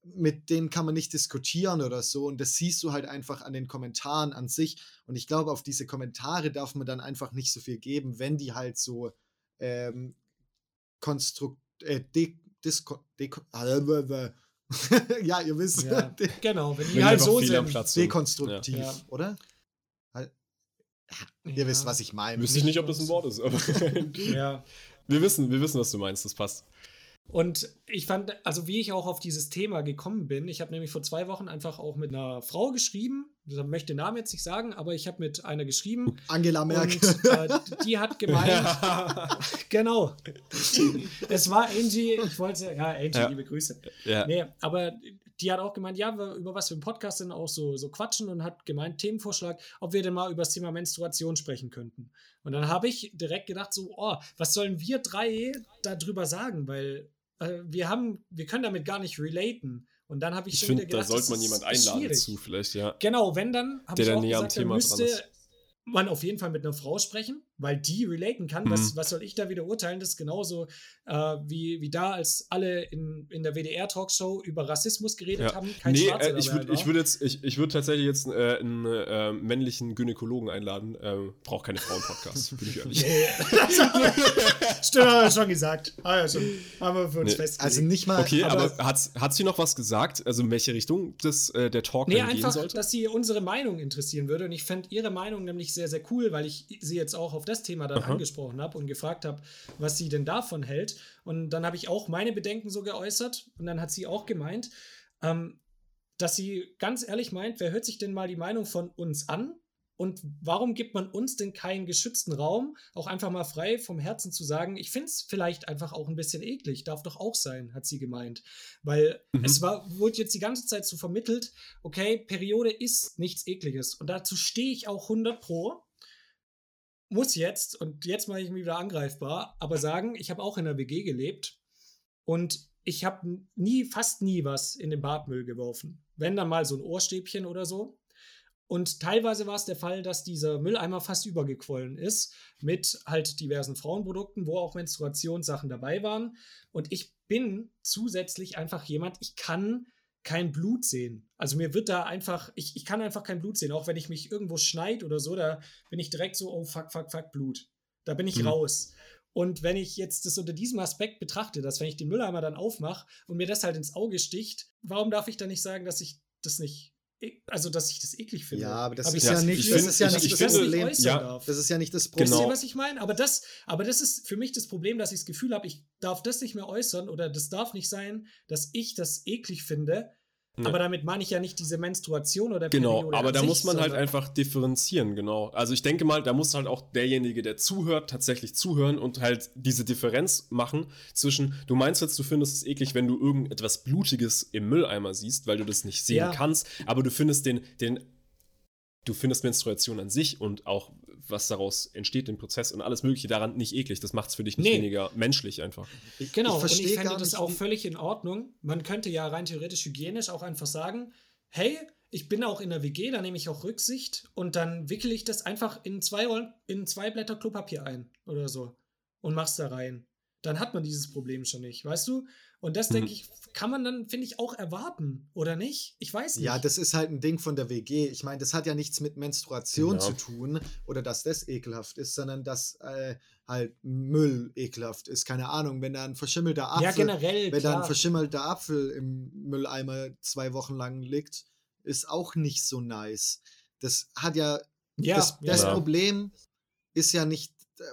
mit denen kann man nicht diskutieren oder so. Und das siehst du halt einfach an den Kommentaren an sich. Und ich glaube, auf diese Kommentare darf man dann einfach nicht so viel geben, wenn die halt so ähm, konstrukt, äh, de, disco, de, ja, ihr wisst. Ja, genau, wenn die wenn halt so sind. Dekonstruktiv, ja. oder? Ihr ja. wisst, was ich meine. Wüsste ich nicht, ob das ein Wort ist, aber. ja. Wir wissen, wir wissen, was du meinst, das passt. Und ich fand, also wie ich auch auf dieses Thema gekommen bin, ich habe nämlich vor zwei Wochen einfach auch mit einer Frau geschrieben, ich möchte den Namen jetzt nicht sagen, aber ich habe mit einer geschrieben. Angela Merkel. Und, äh, die hat gemeint, genau. Es war Angie, ich wollte, ja, Angie, ja. liebe Grüße. Ja. Nee, aber die hat auch gemeint, ja, über was wir im Podcast denn auch so, so quatschen und hat gemeint, Themenvorschlag, ob wir denn mal über das Thema Menstruation sprechen könnten. Und dann habe ich direkt gedacht, so, oh, was sollen wir drei darüber sagen? Weil äh, wir haben, wir können damit gar nicht relaten. Und dann habe ich, ich schon find, wieder gedacht, da sollte man jemand einladen schwierig. zu, vielleicht, ja. Genau, wenn dann, habe ich auch gesagt, dann müsste man auf jeden Fall mit einer Frau sprechen, weil die relaten kann. Mhm. Was, was soll ich da wieder urteilen? Das ist genauso äh, wie, wie da, als alle in, in der WDR-Talkshow über Rassismus geredet ja. haben. Kein nee, äh, ich würde würd jetzt, ich, ich würde tatsächlich jetzt äh, einen äh, männlichen Gynäkologen einladen. Ähm, Braucht keine Frauen-Podcast, bin ich ehrlich. Stimmt, haben wir schon gesagt. Ah, ja, schon. Haben wir für uns nee. festgelegt. Also nicht mal. Okay, aber, aber hat, hat sie noch was gesagt? Also in welche Richtung das, äh, der Talk nee, einfach, gehen sollte? dass sie unsere Meinung interessieren würde. Und ich fände ihre Meinung nämlich sehr, sehr cool, weil ich sie jetzt auch auf das Thema dann Aha. angesprochen habe und gefragt habe, was sie denn davon hält. Und dann habe ich auch meine Bedenken so geäußert. Und dann hat sie auch gemeint, ähm, dass sie ganz ehrlich meint, wer hört sich denn mal die Meinung von uns an? Und warum gibt man uns denn keinen geschützten Raum, auch einfach mal frei vom Herzen zu sagen, ich finde es vielleicht einfach auch ein bisschen eklig, darf doch auch sein, hat sie gemeint. Weil mhm. es war, wurde jetzt die ganze Zeit so vermittelt, okay, Periode ist nichts Ekliges. Und dazu stehe ich auch 100 Pro. Muss jetzt, und jetzt mache ich mich wieder angreifbar, aber sagen, ich habe auch in der WG gelebt und ich habe nie, fast nie was in den Badmüll geworfen. Wenn dann mal so ein Ohrstäbchen oder so. Und teilweise war es der Fall, dass dieser Mülleimer fast übergequollen ist mit halt diversen Frauenprodukten, wo auch Menstruationssachen dabei waren. Und ich bin zusätzlich einfach jemand, ich kann kein Blut sehen. Also mir wird da einfach, ich, ich kann einfach kein Blut sehen. Auch wenn ich mich irgendwo schneid oder so, da bin ich direkt so, oh fuck, fuck, fuck, Blut. Da bin ich mhm. raus. Und wenn ich jetzt das unter diesem Aspekt betrachte, dass wenn ich den Mülleimer dann aufmache und mir das halt ins Auge sticht, warum darf ich dann nicht sagen, dass ich das nicht also dass ich das eklig finde. Ja, aber das, ist, ja nicht, das ist ja nicht das Problem. Ja, das ist ja nicht das Problem. Wisst ihr, was ich meine? Aber das, aber das ist für mich das Problem, dass ich das Gefühl habe, ich darf das nicht mehr äußern oder das darf nicht sein, dass ich das eklig finde, ja. Aber damit meine ich ja nicht diese Menstruation oder Genau, Periode aber da sich, muss man halt einfach differenzieren, genau. Also ich denke mal, da muss halt auch derjenige, der zuhört, tatsächlich zuhören und halt diese Differenz machen zwischen, du meinst jetzt, du findest es eklig, wenn du irgendetwas Blutiges im Mülleimer siehst, weil du das nicht sehen ja. kannst, aber du findest den, den du findest Menstruation an sich und auch was daraus entsteht, den Prozess und alles Mögliche daran nicht eklig. Das macht es für dich nicht nee. weniger menschlich einfach. Ich, genau, ich und ich fände das auch völlig in Ordnung. Man könnte ja rein theoretisch hygienisch auch einfach sagen, hey, ich bin auch in der WG, da nehme ich auch Rücksicht und dann wickel ich das einfach in zwei, in zwei Blätter Klopapier ein oder so und mach's da rein. Dann hat man dieses Problem schon nicht, weißt du? Und das, denke mhm. ich, kann man dann, finde ich, auch erwarten, oder nicht? Ich weiß nicht. Ja, das ist halt ein Ding von der WG. Ich meine, das hat ja nichts mit Menstruation genau. zu tun oder dass das ekelhaft ist, sondern dass äh, halt Müll ekelhaft ist. Keine Ahnung, wenn da ein verschimmelter Apfel, ja, generell, wenn da ein verschimmelter Apfel im Mülleimer zwei Wochen lang liegt, ist auch nicht so nice. Das hat ja, ja das, das ja. Problem ist ja nicht äh,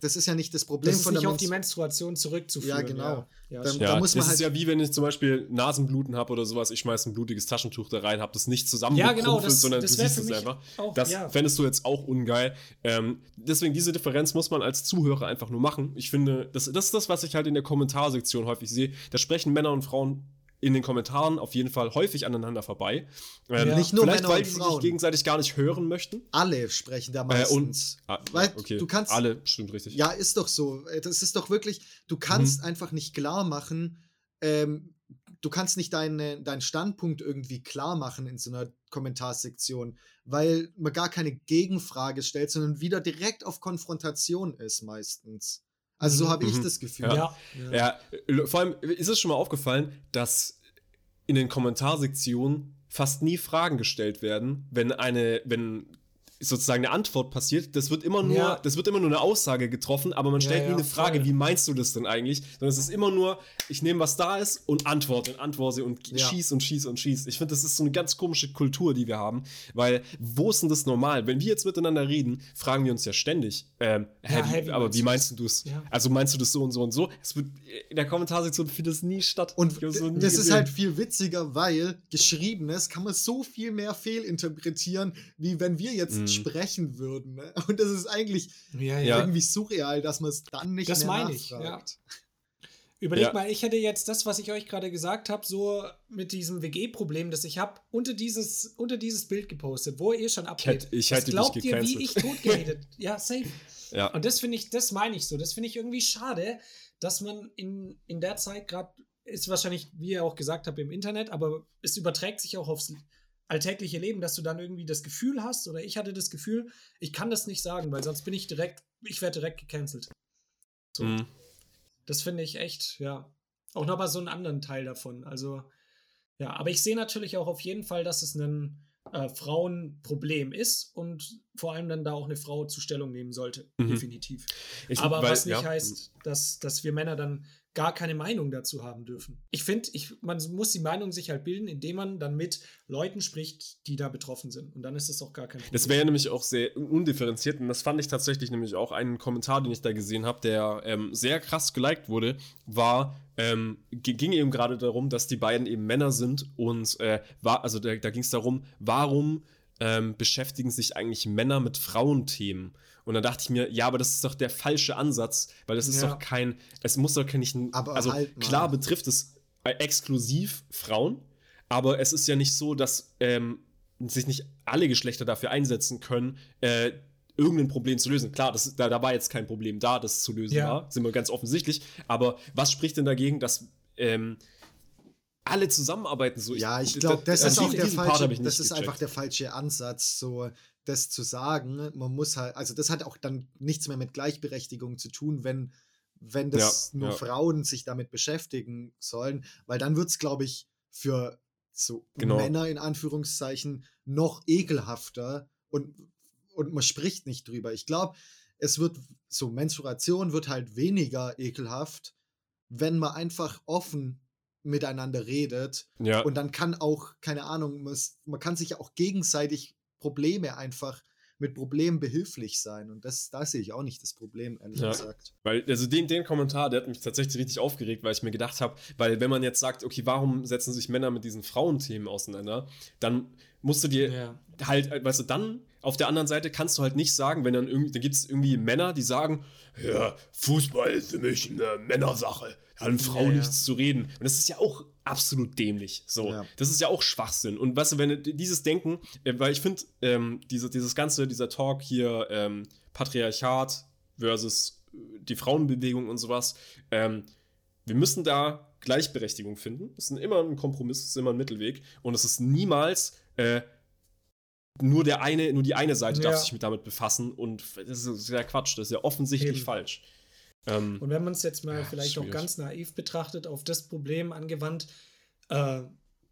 das ist ja nicht das Problem das von nicht der auf die Menstruation zurückzuführen. Ja, genau. Ja, ja, da, muss man das halt ist ja wie wenn ich zum Beispiel Nasenbluten habe oder sowas, ich schmeiße ein blutiges Taschentuch da rein, habe das nicht zusammengekrumpelt, ja, genau, sondern das du siehst es einfach. Auch, das ja. fändest du jetzt auch ungeil. Ähm, deswegen, diese Differenz muss man als Zuhörer einfach nur machen. Ich finde, das, das ist das, was ich halt in der Kommentarsektion häufig sehe. Da sprechen Männer und Frauen in den Kommentaren auf jeden Fall häufig aneinander vorbei. Ähm, ja. Nicht nur vielleicht, Männer weil sie sich gegenseitig gar nicht hören möchten. Alle sprechen da meistens. Äh, und, ah, weil okay. du kannst. Alle, stimmt richtig. Ja, ist doch so. Das ist doch wirklich, du kannst mhm. einfach nicht klar machen, ähm, du kannst nicht deine, deinen Standpunkt irgendwie klar machen in so einer Kommentarsektion, weil man gar keine Gegenfrage stellt, sondern wieder direkt auf Konfrontation ist meistens. Also so mhm. habe ich mhm. das Gefühl. Ja. Ja. ja. vor allem ist es schon mal aufgefallen, dass in den Kommentarsektionen fast nie Fragen gestellt werden, wenn eine, wenn sozusagen eine Antwort passiert. Das wird immer nur, ja. das wird immer nur eine Aussage getroffen, aber man stellt ja, nie eine Frage, voll. wie meinst du das denn eigentlich? Sondern es ist immer nur, ich nehme was da ist und antworte und antworte und schieß und schieß und schieß. Ich finde, das ist so eine ganz komische Kultur, die wir haben, weil wo ist denn das normal? Wenn wir jetzt miteinander reden, fragen wir uns ja ständig, ähm, heavy, heavy aber wie meinst du das? Also meinst du das so und so und so? Es wird in der Kommentarsektion findet es nie statt. Und so nie das gesehen. ist halt viel witziger, weil geschriebenes kann man so viel mehr fehlinterpretieren, wie wenn wir jetzt mhm sprechen würden. Ne? Und das ist eigentlich ja, ja. irgendwie surreal, dass man es dann nicht das mehr nachfragt. Ich, ja. Überleg ja. mal, ich hätte jetzt das, was ich euch gerade gesagt habe, so mit diesem WG-Problem, das ich habe, unter dieses, unter dieses Bild gepostet, wo ihr schon abgeht. Ich hätte, ich glaubt ihr, wie ich totgeredet? ja, safe. Ja. Und das finde ich, das meine ich so. Das finde ich irgendwie schade, dass man in, in der Zeit gerade, ist wahrscheinlich, wie ihr auch gesagt habt, im Internet, aber es überträgt sich auch aufs alltägliche Leben, dass du dann irgendwie das Gefühl hast, oder ich hatte das Gefühl, ich kann das nicht sagen, weil sonst bin ich direkt, ich werde direkt gecancelt. So. Mhm. Das finde ich echt, ja. Auch nochmal so einen anderen Teil davon. Also, ja, aber ich sehe natürlich auch auf jeden Fall, dass es ein äh, Frauenproblem ist und vor allem dann da auch eine Frau zur Stellung nehmen sollte. Mhm. Definitiv. Ich, aber weil, was nicht ja. heißt, dass, dass wir Männer dann gar keine Meinung dazu haben dürfen. Ich finde, ich, man muss die Meinung sich halt bilden, indem man dann mit Leuten spricht, die da betroffen sind. Und dann ist das auch gar kein Problem. Das wäre ja nämlich auch sehr undifferenziert. Und das fand ich tatsächlich nämlich auch einen Kommentar, den ich da gesehen habe, der ähm, sehr krass geliked wurde, war, ähm, ging eben gerade darum, dass die beiden eben Männer sind und äh, war, also da, da ging es darum, warum ähm, beschäftigen sich eigentlich Männer mit Frauenthemen? Und dann dachte ich mir, ja, aber das ist doch der falsche Ansatz, weil das ist ja. doch kein, es muss doch kein, aber also halt klar betrifft es äh, exklusiv Frauen, aber es ist ja nicht so, dass ähm, sich nicht alle Geschlechter dafür einsetzen können, äh, irgendein Problem zu lösen. Klar, das, da, da war jetzt kein Problem da, das zu lösen ja. war, sind wir ganz offensichtlich. Aber was spricht denn dagegen, dass ähm, alle zusammenarbeiten so? Ja, ich glaube, das, das, ist auch der falsche, das ist einfach der falsche Ansatz. So, das zu sagen. Man muss halt, also das hat auch dann nichts mehr mit Gleichberechtigung zu tun, wenn, wenn das ja, nur ja. Frauen sich damit beschäftigen sollen, weil dann wird es, glaube ich, für so genau. Männer in Anführungszeichen noch ekelhafter und, und man spricht nicht drüber. Ich glaube, es wird so, Menstruation wird halt weniger ekelhaft, wenn man einfach offen miteinander redet. Ja. Und dann kann auch, keine Ahnung, man, kann sich ja auch gegenseitig Probleme einfach mit Problemen behilflich sein. Und das, da sehe ich auch nicht das Problem, ehrlich ja. gesagt. Weil, also den, den Kommentar, der hat mich tatsächlich richtig aufgeregt, weil ich mir gedacht habe, weil wenn man jetzt sagt, okay, warum setzen sich Männer mit diesen Frauenthemen auseinander, dann musst du dir ja. halt, weißt du, dann auf der anderen Seite kannst du halt nicht sagen, wenn dann irgendwie, da gibt es irgendwie Männer, die sagen, ja, Fußball ist für mich eine Männersache, haben Frauen ja, nichts zu reden. Und das ist ja auch absolut dämlich. So, ja. das ist ja auch Schwachsinn. Und weißt du, wenn dieses Denken, äh, weil ich finde, ähm, diese, dieses ganze, dieser Talk hier, ähm, Patriarchat versus äh, die Frauenbewegung und sowas, ähm, wir müssen da Gleichberechtigung finden. Das ist immer ein Kompromiss, das ist immer ein Mittelweg. Und es ist niemals äh, nur der eine, nur die eine Seite ja. darf sich mit damit befassen und das ist ja Quatsch, das ist ja offensichtlich Eben. falsch. Ähm, und wenn man es jetzt mal ja, vielleicht auch ganz naiv betrachtet, auf das Problem angewandt, äh,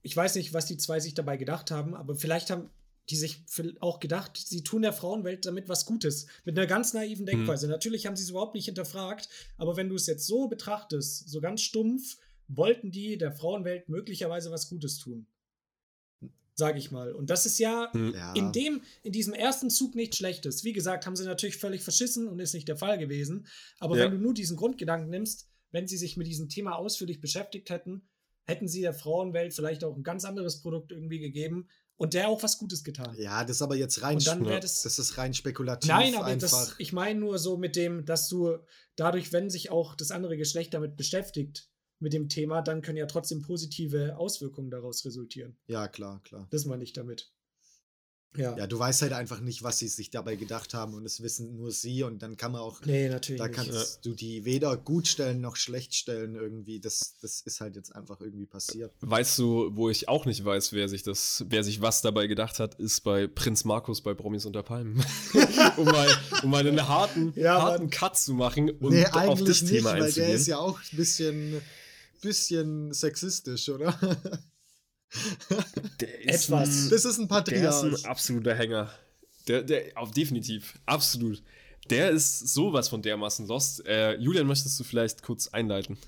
ich weiß nicht, was die zwei sich dabei gedacht haben, aber vielleicht haben die sich auch gedacht, sie tun der Frauenwelt damit was Gutes. Mit einer ganz naiven hm. Denkweise. Mhm. Natürlich haben sie es überhaupt nicht hinterfragt, aber wenn du es jetzt so betrachtest, so ganz stumpf, wollten die der Frauenwelt möglicherweise was Gutes tun. Sag ich mal. Und das ist ja, hm. ja, in dem, in diesem ersten Zug nichts Schlechtes. Wie gesagt, haben sie natürlich völlig verschissen und ist nicht der Fall gewesen. Aber ja. wenn du nur diesen Grundgedanken nimmst, wenn sie sich mit diesem Thema ausführlich beschäftigt hätten, hätten sie der Frauenwelt vielleicht auch ein ganz anderes Produkt irgendwie gegeben, und der auch was Gutes getan. Ja, das ist aber jetzt rein, das, das, ist rein spekulativ. Nein, aber das, ich meine nur so mit dem, dass du dadurch, wenn sich auch das andere Geschlecht damit beschäftigt, mit dem Thema, dann können ja trotzdem positive Auswirkungen daraus resultieren. Ja, klar, klar. Das meine ich damit. Ja. ja, du weißt halt einfach nicht, was sie sich dabei gedacht haben und es wissen nur sie und dann kann man auch, nee, natürlich da kannst ja. du die weder gut stellen noch schlecht stellen irgendwie. Das, das ist halt jetzt einfach irgendwie passiert. Weißt du, wo ich auch nicht weiß, wer sich das, wer sich was dabei gedacht hat, ist bei Prinz Markus bei Promis unter Palmen. um, mal, um mal einen harten, ja, harten Cut zu machen und nee, auf das nicht, Thema einzugehen. Weil der ist ja auch ein bisschen, bisschen sexistisch, oder? Der ist Etwas. Ein, das ist ein Patriarch. Der ist ein absoluter Hänger. Der, der, auf definitiv, absolut. Der ist sowas von dermaßen lost. Äh, Julian, möchtest du vielleicht kurz einleiten?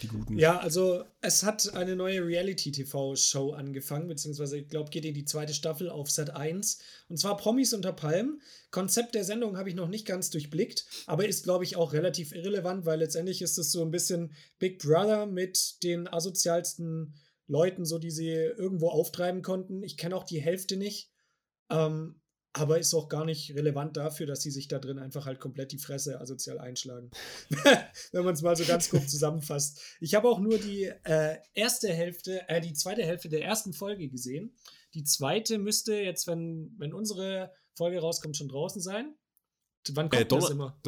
Die guten. Ja, also es hat eine neue Reality-TV-Show angefangen, beziehungsweise ich glaube, geht in die zweite Staffel auf Set 1. Und zwar Promis unter Palmen. Konzept der Sendung habe ich noch nicht ganz durchblickt, aber ist, glaube ich, auch relativ irrelevant, weil letztendlich ist es so ein bisschen Big Brother mit den asozialsten Leuten, so die sie irgendwo auftreiben konnten. Ich kenne auch die Hälfte nicht. Ähm, aber ist auch gar nicht relevant dafür, dass sie sich da drin einfach halt komplett die Fresse asozial einschlagen. Wenn man es mal so ganz kurz zusammenfasst. Ich habe auch nur die äh, erste Hälfte, äh, die zweite Hälfte der ersten Folge gesehen. Die zweite müsste jetzt, wenn, wenn unsere Folge rauskommt, schon draußen sein. Wann kommt äh, das immer?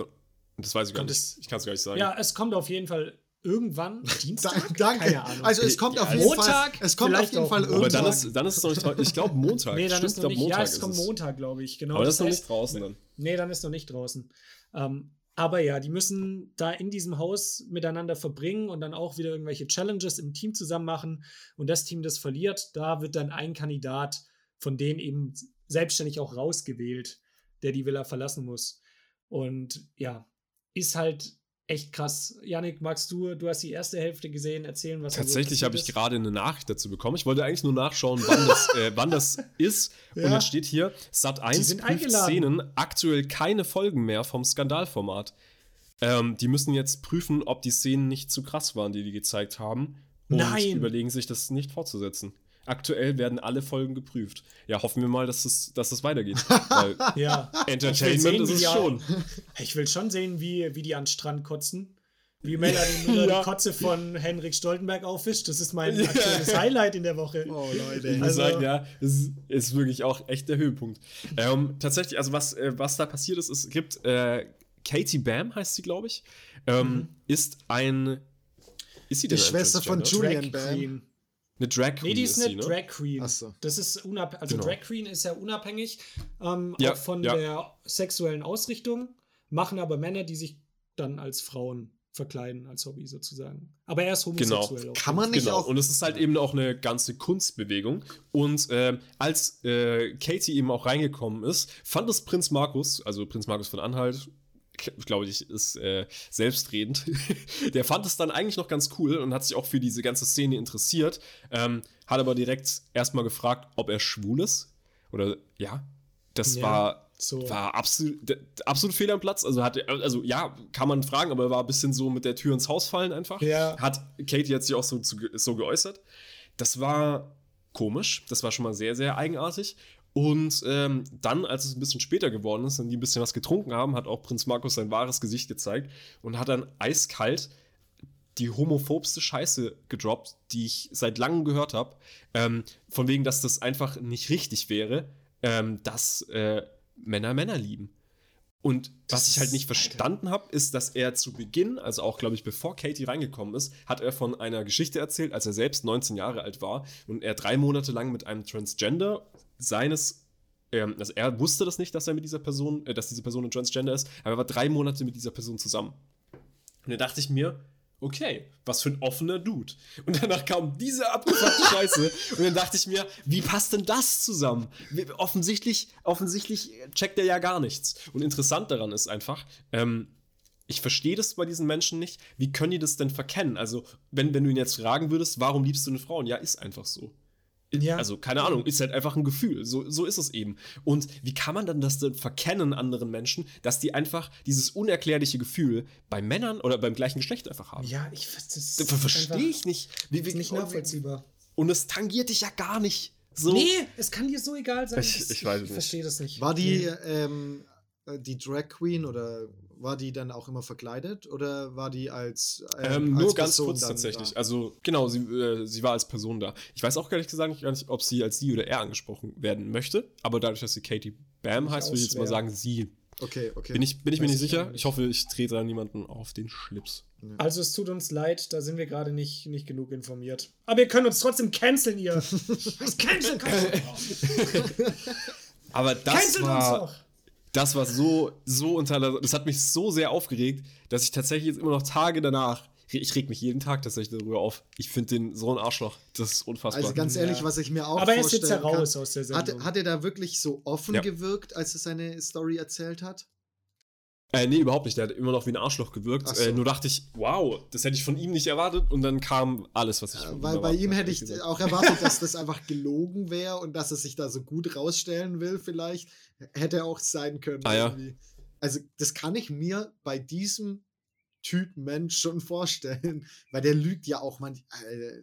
Das weiß ich gar nicht. Ich kann es gar nicht sagen. Ja, es kommt auf jeden Fall irgendwann Dienstag? Danke. Keine Ahnung. Also es kommt ja, auf jeden Montag, Fall. Es kommt auf jeden Fall irgendwann. Aber dann ist, dann ist es noch nicht Ich glaube Montag. nee, dann Stimmt, ist noch nicht, Montag ja, es kommt Montag, glaube ich. Genau. Aber das, ist noch nicht draußen dann. Nee, dann ist noch nicht draußen. Ähm, aber ja, die müssen da in diesem Haus miteinander verbringen und dann auch wieder irgendwelche Challenges im Team zusammen machen. Und das Team, das verliert, da wird dann ein Kandidat von denen eben selbstständig auch rausgewählt, der die Villa verlassen muss. Und ja, ist halt echt krass. Janik, magst du, du hast die erste Hälfte gesehen, erzählen, was Tatsächlich so habe ich gerade eine Nachricht dazu bekommen. Ich wollte eigentlich nur nachschauen, wann das, äh, wann das ist. Ja. Und jetzt steht hier, Sat 1 prüft Szenen, aktuell keine Folgen mehr vom Skandalformat. Ähm, die müssen jetzt prüfen, ob die Szenen nicht zu krass waren, die die gezeigt haben. Und Nein. überlegen sich, das nicht fortzusetzen. Aktuell werden alle Folgen geprüft. Ja, hoffen wir mal, dass es, dass es weitergeht. Weil ja. Entertainment sehen, ist es schon. Ich will schon sehen, wie, wie die an den Strand kotzen. Wie Melanie ja. die Kotze von Henrik Stoltenberg aufwischt. Das ist mein aktuelles Highlight in der Woche. Oh, Leute. Ich muss also, sagen, ja, das ist, wirklich auch echt der Höhepunkt. Ähm, tatsächlich, also was, äh, was da passiert ist, es gibt äh, Katie Bam, heißt sie, glaube ich, ähm, mhm. ist ein. Ist sie die Schwester von Julian Bam? Eine Drag Queen. Nee, die ist, ist eine sie, Drag Queen. Ne? So. Das ist unabhängig. Also genau. Drag Queen ist ja unabhängig ähm, ja, von ja. der sexuellen Ausrichtung, machen aber Männer, die sich dann als Frauen verkleiden als Hobby sozusagen. Aber er ist homosexuell. Genau. Kann man nicht genau. auch. Und es ist halt eben auch eine ganze Kunstbewegung. Und äh, als äh, Katie eben auch reingekommen ist, fand es Prinz Markus, also Prinz Markus von Anhalt, glaube ich, ist äh, selbstredend. der fand es dann eigentlich noch ganz cool und hat sich auch für diese ganze Szene interessiert. Ähm, hat aber direkt erstmal gefragt, ob er schwul ist. Oder ja, das ja, war, so. war absolut, absolut fehl am Platz. Also, hat, also ja, kann man fragen, aber er war ein bisschen so mit der Tür ins Haus fallen einfach. Ja. Hat Katie hat sich auch so, so geäußert. Das war komisch. Das war schon mal sehr, sehr eigenartig. Und ähm, dann, als es ein bisschen später geworden ist und die ein bisschen was getrunken haben, hat auch Prinz Markus sein wahres Gesicht gezeigt und hat dann eiskalt die homophobste Scheiße gedroppt, die ich seit langem gehört habe. Ähm, von wegen, dass das einfach nicht richtig wäre, ähm, dass äh, Männer Männer lieben. Und was ich halt nicht verstanden habe, ist, dass er zu Beginn, also auch, glaube ich, bevor Katie reingekommen ist, hat er von einer Geschichte erzählt, als er selbst 19 Jahre alt war und er drei Monate lang mit einem Transgender seines, ähm, also er wusste das nicht, dass er mit dieser Person, äh, dass diese Person ein Transgender ist, aber er war drei Monate mit dieser Person zusammen. Und dann dachte ich mir, okay, was für ein offener Dude. Und danach kam diese abgefuckte Scheiße. Und dann dachte ich mir, wie passt denn das zusammen? Offensichtlich, offensichtlich checkt er ja gar nichts. Und interessant daran ist einfach, ähm, ich verstehe das bei diesen Menschen nicht. Wie können die das denn verkennen? Also, wenn, wenn du ihn jetzt fragen würdest, warum liebst du eine Frau? Und ja, ist einfach so. Ja. Also, keine Ahnung, ist halt einfach ein Gefühl. So, so ist es eben. Und wie kann man dann das denn verkennen anderen Menschen, dass die einfach dieses unerklärliche Gefühl bei Männern oder beim gleichen Geschlecht einfach haben? Ja, ich das, das verstehe ich nicht. Wie, wie, ist nicht nachvollziehbar. Und es tangiert dich ja gar nicht. So. Nee, es kann dir so egal sein. Ich, ich weiß ich, ich verstehe das nicht. War die, nee. ähm, äh, die Drag Queen oder war die dann auch immer verkleidet oder war die als, äh, ähm, nur als ganz Person kurz tatsächlich. Da? Also genau, sie, äh, sie war als Person da. Ich weiß auch ehrlich gesagt nicht, ob sie als sie oder er angesprochen werden möchte, aber dadurch, dass sie Katie Bam heißt, würde ich jetzt mal sagen, sie. Okay, okay. Bin ich, bin ich mir nicht sicher. Ich hoffe, ich trete da niemanden auf den Schlips. Also es tut uns leid, da sind wir gerade nicht, nicht genug informiert. Aber ihr könnt uns trotzdem canceln, ihr. Was canceln Aber das Cancelt war das war so, so unter, das hat mich so sehr aufgeregt, dass ich tatsächlich jetzt immer noch Tage danach, ich reg mich jeden Tag tatsächlich darüber auf. Ich finde den so ein Arschloch. Das ist unfassbar. Also ganz ehrlich, ja. was ich mir auch Aber er ist jetzt heraus kann, aus der Sendung. Hat, hat er da wirklich so offen ja. gewirkt, als er seine Story erzählt hat? Äh, nee, überhaupt nicht. Der hat immer noch wie ein Arschloch gewirkt. So. Äh, nur dachte ich, wow, das hätte ich von ihm nicht erwartet. Und dann kam alles, was ich äh, Weil bei ihm hätte ich gesagt. auch erwartet, dass das einfach gelogen wäre und dass er sich da so gut rausstellen will, vielleicht. Hätte auch sein können. Ah, ja. Also, das kann ich mir bei diesem Typ Mensch schon vorstellen. Weil der lügt ja auch manchmal. Äh,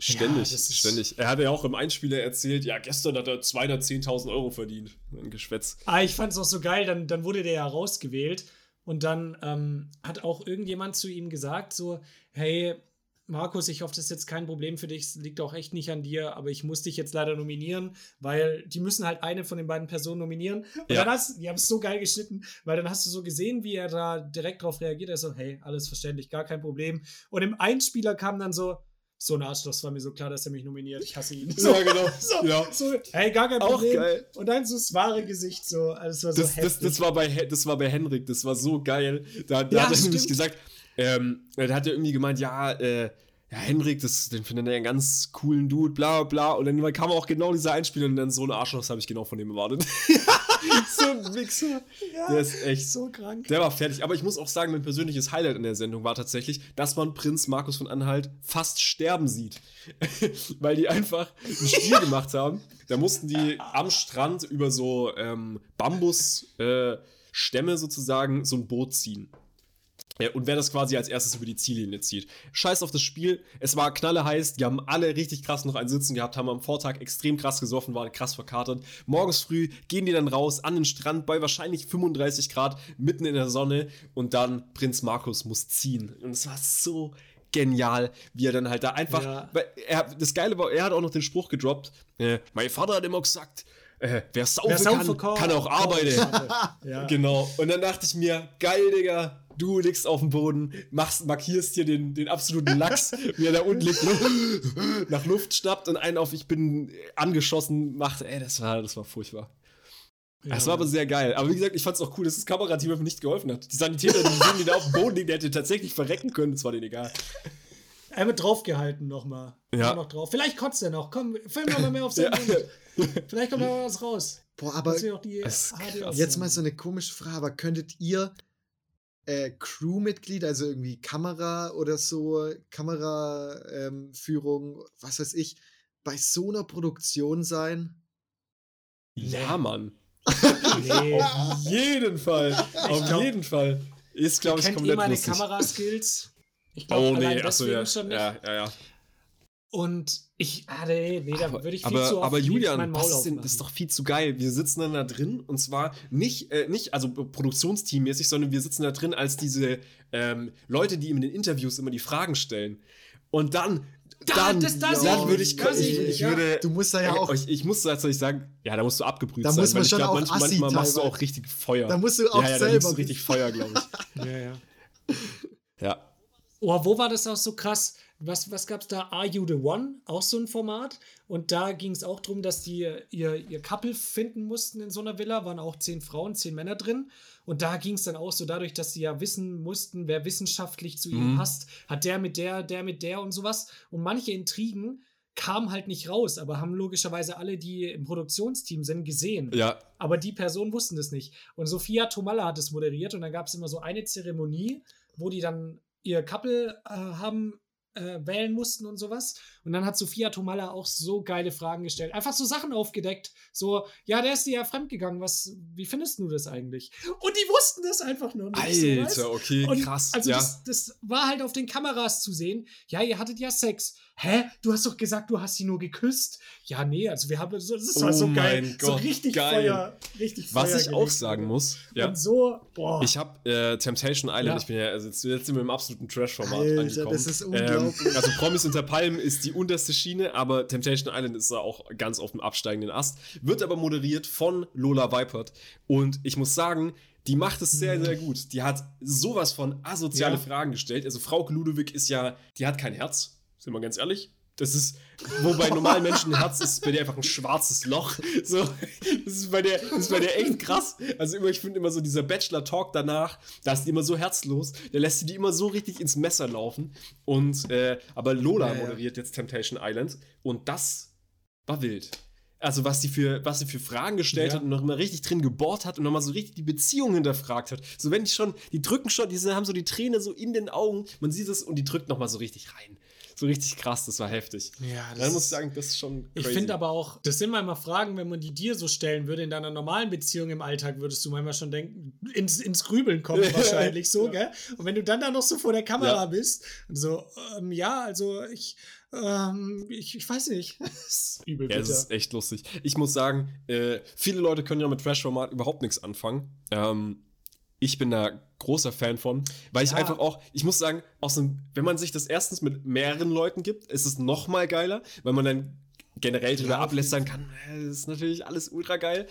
Ständig, ja, ständig. Er hat ja auch im Einspieler erzählt, ja, gestern hat er 210.000 Euro verdient. Ein Geschwätz. Ah, ich fand es auch so geil, dann, dann wurde der ja rausgewählt und dann ähm, hat auch irgendjemand zu ihm gesagt, so, hey, Markus, ich hoffe, das ist jetzt kein Problem für dich, es liegt auch echt nicht an dir, aber ich muss dich jetzt leider nominieren, weil die müssen halt eine von den beiden Personen nominieren. Und ja. dann hast die haben es so geil geschnitten, weil dann hast du so gesehen, wie er da direkt drauf reagiert. Er so, hey, alles verständlich, gar kein Problem. Und im Einspieler kam dann so, so ein Arschloch, das war mir so klar, dass er mich nominiert. Ich hasse ihn. So, ja, genau. So, ja. so, hey, gar kein Problem. Auch geil. Und dann so das wahre Gesicht, so. Also das, war so das, das, das, war bei, das war bei Henrik, das war so geil. Da, da ja, hat er nämlich gesagt, ähm, da hat er irgendwie gemeint, ja, äh, ja, Henrik, das, den findet er einen ganz coolen Dude, bla bla. Und dann kam auch genau dieser Einspieler und dann so ein Arschloch, das habe ich genau von dem erwartet. so ein Wichser. Ja, der ist echt so krank. Der war fertig. Aber ich muss auch sagen, mein persönliches Highlight in der Sendung war tatsächlich, dass man Prinz Markus von Anhalt fast sterben sieht. Weil die einfach ein Spiel gemacht haben. Da mussten die am Strand über so ähm, Bambusstämme äh, sozusagen so ein Boot ziehen. Ja, und wer das quasi als erstes über die Ziellinie zieht. Scheiß auf das Spiel. Es war knalleheiß. Die haben alle richtig krass noch einen Sitzen gehabt, haben am Vortag extrem krass gesoffen, waren krass verkatert. Morgens früh gehen die dann raus an den Strand bei wahrscheinlich 35 Grad, mitten in der Sonne. Und dann Prinz Markus muss ziehen. Und es war so genial, wie er dann halt da einfach. Ja. Er, das Geile war, er hat auch noch den Spruch gedroppt. Äh, mein Vater hat immer gesagt, äh, wer saufen wer kann, kann auch arbeiten. ja. Genau. Und dann dachte ich mir, geil, Digga, du liegst auf dem Boden, machst, markierst hier den, den absoluten Lachs, wie er da unten liegt, nach Luft schnappt und einen auf ich bin angeschossen macht. Ey, das war, das war furchtbar. Ja. Das war aber sehr geil. Aber wie gesagt, ich fand es auch cool, dass das Kamerateam einfach nicht geholfen hat. Die Sanitäter, die sehen, die da auf dem Boden liegen, der hätte tatsächlich verrecken können, das war denen egal. Er wird draufgehalten nochmal. Ja. Noch drauf. Vielleicht kotzt er noch. Komm, film noch mal mehr auf seinen ja. Vielleicht kommt da was raus. Boah, aber jetzt mal so eine komische Frage. Aber könntet ihr äh, Crewmitglied, also irgendwie Kamera oder so, Kameraführung, ähm, was weiß ich, bei so einer Produktion sein? Ja, Mann. nee. Auf jeden Fall. Auf glaub, jeden Fall. Ist, glaube ich, komplett eh meine Kameraskills. Ich glaube, oh, nee, achso, ja. schon nicht. Ja, ja, ja. Und ich, ah, nee, nee, da würde ich viel aber, zu oft Aber Julian, das ist, das ist doch viel zu geil. Wir sitzen dann da drin und zwar nicht, äh, nicht also Produktionsteammäßig, sondern wir sitzen da drin als diese ähm, Leute, die ihm in den Interviews immer die Fragen stellen. Und dann da, dann, das, das dann würde ich, ich, ich, ich ja. würde, du musst da ja auch, ich, ich muss tatsächlich sagen, ja, da musst du abgebrüht da sein. Muss man schon glaub, auch manchmal, manchmal machst du auch richtig Feuer. Da musst du auch ja, ja, selber. Da du richtig Feuer, glaube ich. ja, ja. Ja. Oh, wo war das auch so krass? was, was gab es da? Are You the One? Auch so ein Format. Und da ging es auch darum, dass die ihr, ihr Couple finden mussten in so einer Villa. Waren auch zehn Frauen, zehn Männer drin. Und da ging es dann auch so dadurch, dass sie ja wissen mussten, wer wissenschaftlich zu ihnen Mhm. passt. Hat der mit der, der mit der und sowas. Und manche Intrigen kamen halt nicht raus, aber haben logischerweise alle, die im Produktionsteam sind, gesehen. Ja, Aber die Personen wussten das nicht. Und Sophia Tomalla hat es moderiert und dann gab es immer so eine Zeremonie, wo die dann ihr Couple äh, haben äh, wählen mussten und sowas. Und dann hat Sophia Tomalla auch so geile Fragen gestellt. Einfach so Sachen aufgedeckt. So, ja, der ist dir ja fremdgegangen. Was, wie findest du das eigentlich? Und die wussten das einfach nur nicht. so? Alter, okay, Und krass. Also ja. das, das war halt auf den Kameras zu sehen. Ja, ihr hattet ja Sex. Hä? Du hast doch gesagt, du hast sie nur geküsst. Ja, nee, also wir haben so, das war Oh so geil. mein so Gott, richtig geil. Feuer. Richtig Was Feuer ich auch sagen muss, ja. Und so, boah. Ich habe äh, Temptation Island, Ja. ich bin ja, also jetzt, jetzt sind wir im absoluten Trash-Format angekommen. das ist unglaublich. Ähm, also Promis unter Palmen ist die unterste Schiene, aber Temptation Island ist da auch ganz auf dem absteigenden Ast. Wird aber moderiert von Lola Weipert. Und ich muss sagen, die macht es sehr, sehr gut. Die hat sowas von asoziale Ja. Fragen gestellt. Also Frau Ludewig ist ja, die hat kein Herz, sind wir ganz ehrlich. Das ist, wo bei normalen Menschen ein Herz ist, bei der einfach ein schwarzes Loch. So, das ist bei der, das ist bei der echt krass. Also immer, ich finde immer so dieser Bachelor-Talk danach, da ist die immer so herzlos, der lässt sie die immer so richtig ins Messer laufen. Und, äh, aber Lola Ja, ja. moderiert jetzt Temptation Island und das war wild. Also was sie für, was sie für Fragen gestellt Ja. hat und noch immer richtig drin gebohrt hat und nochmal so richtig die Beziehung hinterfragt hat. So wenn die schon, die drücken schon, diese haben so die Träne so in den Augen, man sieht es und die drückt nochmal so richtig rein. So richtig krass, das war heftig. Ja, das Dann muss ich sagen, das ist schon Ich crazy. finde aber auch, das sind manchmal Fragen, wenn man die dir so stellen würde, in deiner normalen Beziehung im Alltag, würdest du manchmal schon denken, ins, ins Grübeln kommen wahrscheinlich so, gell? Und wenn du dann da noch so vor der Kamera Ja. bist, so, ähm, ja, also ich, ähm, ich, ich weiß nicht. Das ist übel Ja, es ist echt lustig. Ich muss sagen, äh, viele Leute können ja mit Trash-Format überhaupt nichts anfangen. Ähm, ich bin da großer Fan von, weil ich Ja. einfach auch, ich muss sagen, aus dem, wenn man sich das erstens mit mehreren Leuten gibt, ist es noch mal geiler, weil man dann generell drüber Ja, ablästern kann. Das ist natürlich alles ultra geil.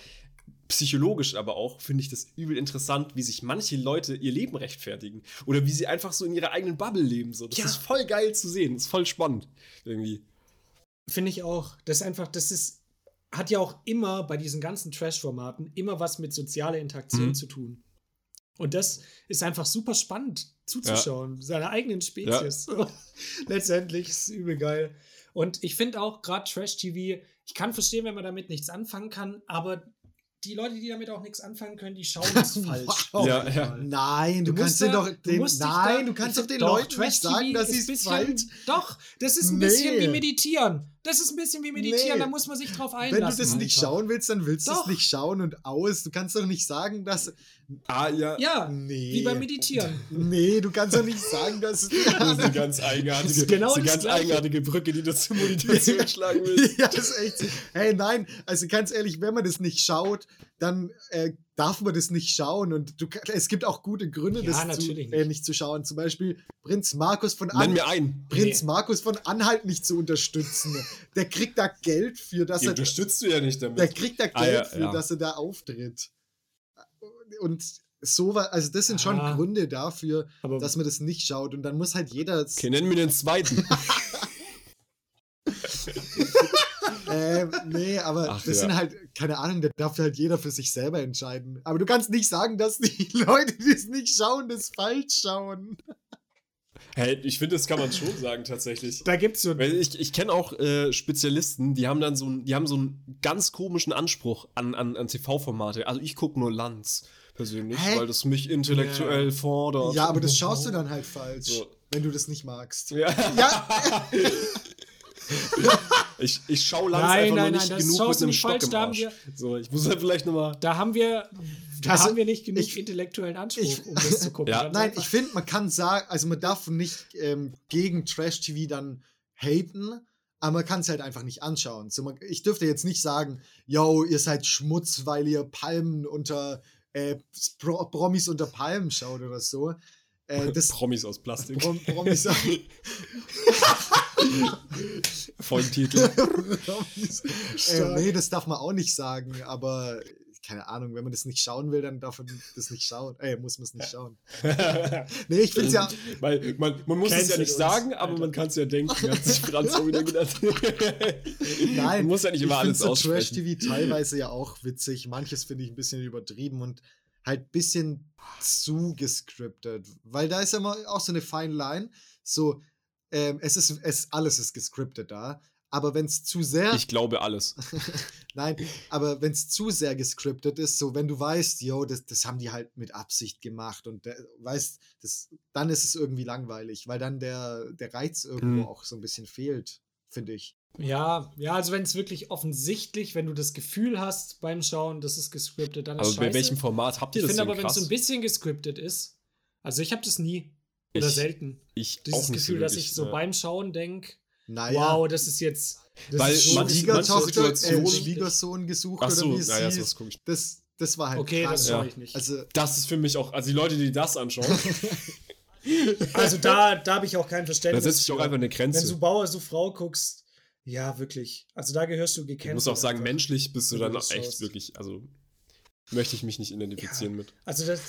Psychologisch aber auch finde ich das übel interessant, wie sich manche Leute ihr Leben rechtfertigen oder wie sie einfach so in ihrer eigenen Bubble leben. So. Das Ja. ist voll geil zu sehen, das ist voll spannend irgendwie. Finde ich auch. Das ist einfach, das ist, hat ja auch immer bei diesen ganzen Trash-Formaten immer was mit sozialer Interaktion Mhm. zu tun. Und das ist einfach super spannend zuzuschauen, seiner eigenen Spezies. Letztendlich ist es übel geil. Und ich finde auch gerade Trash-TV, ich kann verstehen, wenn man damit nichts anfangen kann, aber die Leute, die damit auch nichts anfangen können, die schauen es falsch. Wow. Ja, ja. Nein, du, musst kannst den da- doch du den, dich nein, da- du kannst doch den Doch, Leuten nicht sagen, dass ist sie es falsch. Doch, das ist ein Nee. bisschen wie meditieren. Das ist ein bisschen wie meditieren, Nee. da muss man sich drauf Wenn einlassen. du das nicht schauen willst, dann willst du es nicht schauen und aus. Du kannst doch nicht sagen, dass. Ah, ja. Ja, Nee. wie beim Meditieren. Nee, du kannst doch nicht sagen, dass. Das ist eine ganz eigenartige, genau das ist eine das ganz Gleiche. eigenartige Brücke, die du zur Meditation schlagen willst. ja, das ist echt. Hey, nein, also ganz ehrlich, wenn man das nicht schaut, dann äh, darf man das nicht schauen. Und du, es gibt auch gute Gründe, Ja, das zu, natürlich äh, nicht. nicht zu schauen. Zum Beispiel Prinz Markus von Nenn An mir einen. Prinz Nee. Markus von Anhalt nicht zu unterstützen. Der kriegt da Geld für, dass Die er. unterstützt du ja nicht damit. Der kriegt da Geld Ah, ja, für, ja. dass er da auftritt. Und so war, also das sind schon Ah. Gründe dafür, Aber dass man das nicht schaut. Und dann muss halt jeder. Okay, nenn mir den zweiten. Äh, nee, aber Ach, das ja. sind halt, keine Ahnung, da darf halt jeder für sich selber entscheiden. Aber du kannst nicht sagen, dass die Leute, die es nicht schauen, das falsch schauen. hey, ich finde, das kann man schon sagen, tatsächlich. da gibt es so ich, ich kenne auch äh, Spezialisten, die haben dann so, ein, die haben so einen ganz komischen Anspruch an, an, an TV-Formate. Also ich gucke nur Lanz persönlich, Hä? weil das mich intellektuell fordert. Ja, aber das schaust du dann halt falsch, So. wenn du das nicht magst. Ja. Ja, Ich, ich schaue Lanz Nein, einfach nein, noch nein, nicht das genug mit einem nicht Stock falsch, im da haben Arsch. wir- So, ich muss halt vielleicht nochmal... Da haben wir, da Also, haben wir nicht genug ich- intellektuellen Anspruch, ich- um das zu gucken. Ja. Nein, ich finde, man kann sagen, also man darf nicht ähm, gegen Trash-TV dann haten, aber man kann es halt einfach nicht anschauen. So, man, ich dürfte jetzt nicht sagen, yo, ihr seid Schmutz, weil ihr Palmen unter, äh, Pro Promis unter Palmen schaut oder so. Äh, das Promis aus Plastik. Prom Promis, Folgentitel. Promis. Äh, nee, das darf man auch nicht sagen, aber keine Ahnung, wenn man das nicht schauen will, dann darf man das nicht schauen. Ey, muss man es nicht schauen. nee, ich finde es ja. Weil man, man muss es ja nicht sagen, aber man kann es ja denken, hat sich Franz so wieder gedacht. Nein, man muss ja nicht immer alles so aussprechen. Trash-TV teilweise ja auch witzig. Manches finde ich ein bisschen übertrieben und halt ein bisschen zu gescriptet. Weil da ist ja immer auch so eine fine Line. So, ähm, es ist, es, alles ist gescriptet da. Aber wenn es zu sehr. Ich glaube alles. Nein, aber wenn es zu sehr gescriptet ist, so wenn du weißt, yo, das, das haben die halt mit Absicht gemacht und der, weißt, das, dann ist es irgendwie langweilig, weil dann der, der Reiz irgendwo Mhm. auch so ein bisschen fehlt, finde ich. Ja, ja, also wenn es wirklich offensichtlich, wenn du das Gefühl hast beim Schauen, das ist gescriptet, dann ist Aber bei scheiße. welchem Format habt ihr Ich das finde denn aber, wenn es so ein bisschen gescriptet ist, also ich habe das nie oder Ich- selten. ich Dieses auch nicht Gefühl, so dass ich so ja. beim Schauen denke, Naja, wow, das ist jetzt. Das Weil ist man- manche Schwiegertochter, äh, Schwiegersohn gesucht Ach so, oder wie es naja, das guck ich. das, das war halt Okay, krank. das schaue Ja. ich nicht. Also, Das ist für mich auch, also die Leute, die das anschauen, Also da, da habe ich auch kein da Verständnis. setzt sich auch für. einfach eine Wenn Grenze. du Bauer, so Frau guckst, ja, wirklich. Also da gehörst du Ich gecancelt. muss auch sagen, einfach. menschlich bist du wenn dann echt schaust. wirklich, also möchte ich mich nicht identifizieren mit. Also das.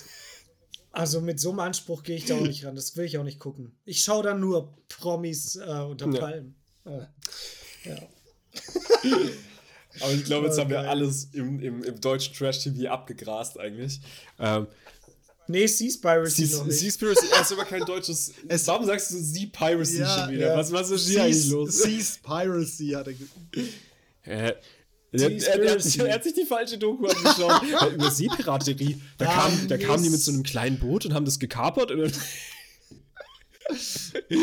Also mit so einem Anspruch gehe ich da auch nicht ran. Das will ich auch nicht gucken. Ich schaue dann nur Promis äh, unter Ja. Palmen. Äh, ja. Aber ich glaube, jetzt Oh, haben wir alles im, im, im deutschen Trash-TV abgegrast eigentlich. Ähm, Nee, Seaspiracy noch nicht. Seaspiracy, er ist aber kein deutsches. Es- warum sagst du Sea-Piracy Ja, schon wieder? ja. Was, was ist hier eigentlich los? Seas Piracy hat er Äh, er, er, er, hat sich, er hat sich die falsche Doku angeschaut. Über Seepiraterie. Da, Ja, kam, da kamen die mit so einem kleinen Boot und haben das gekapert. Und Ja,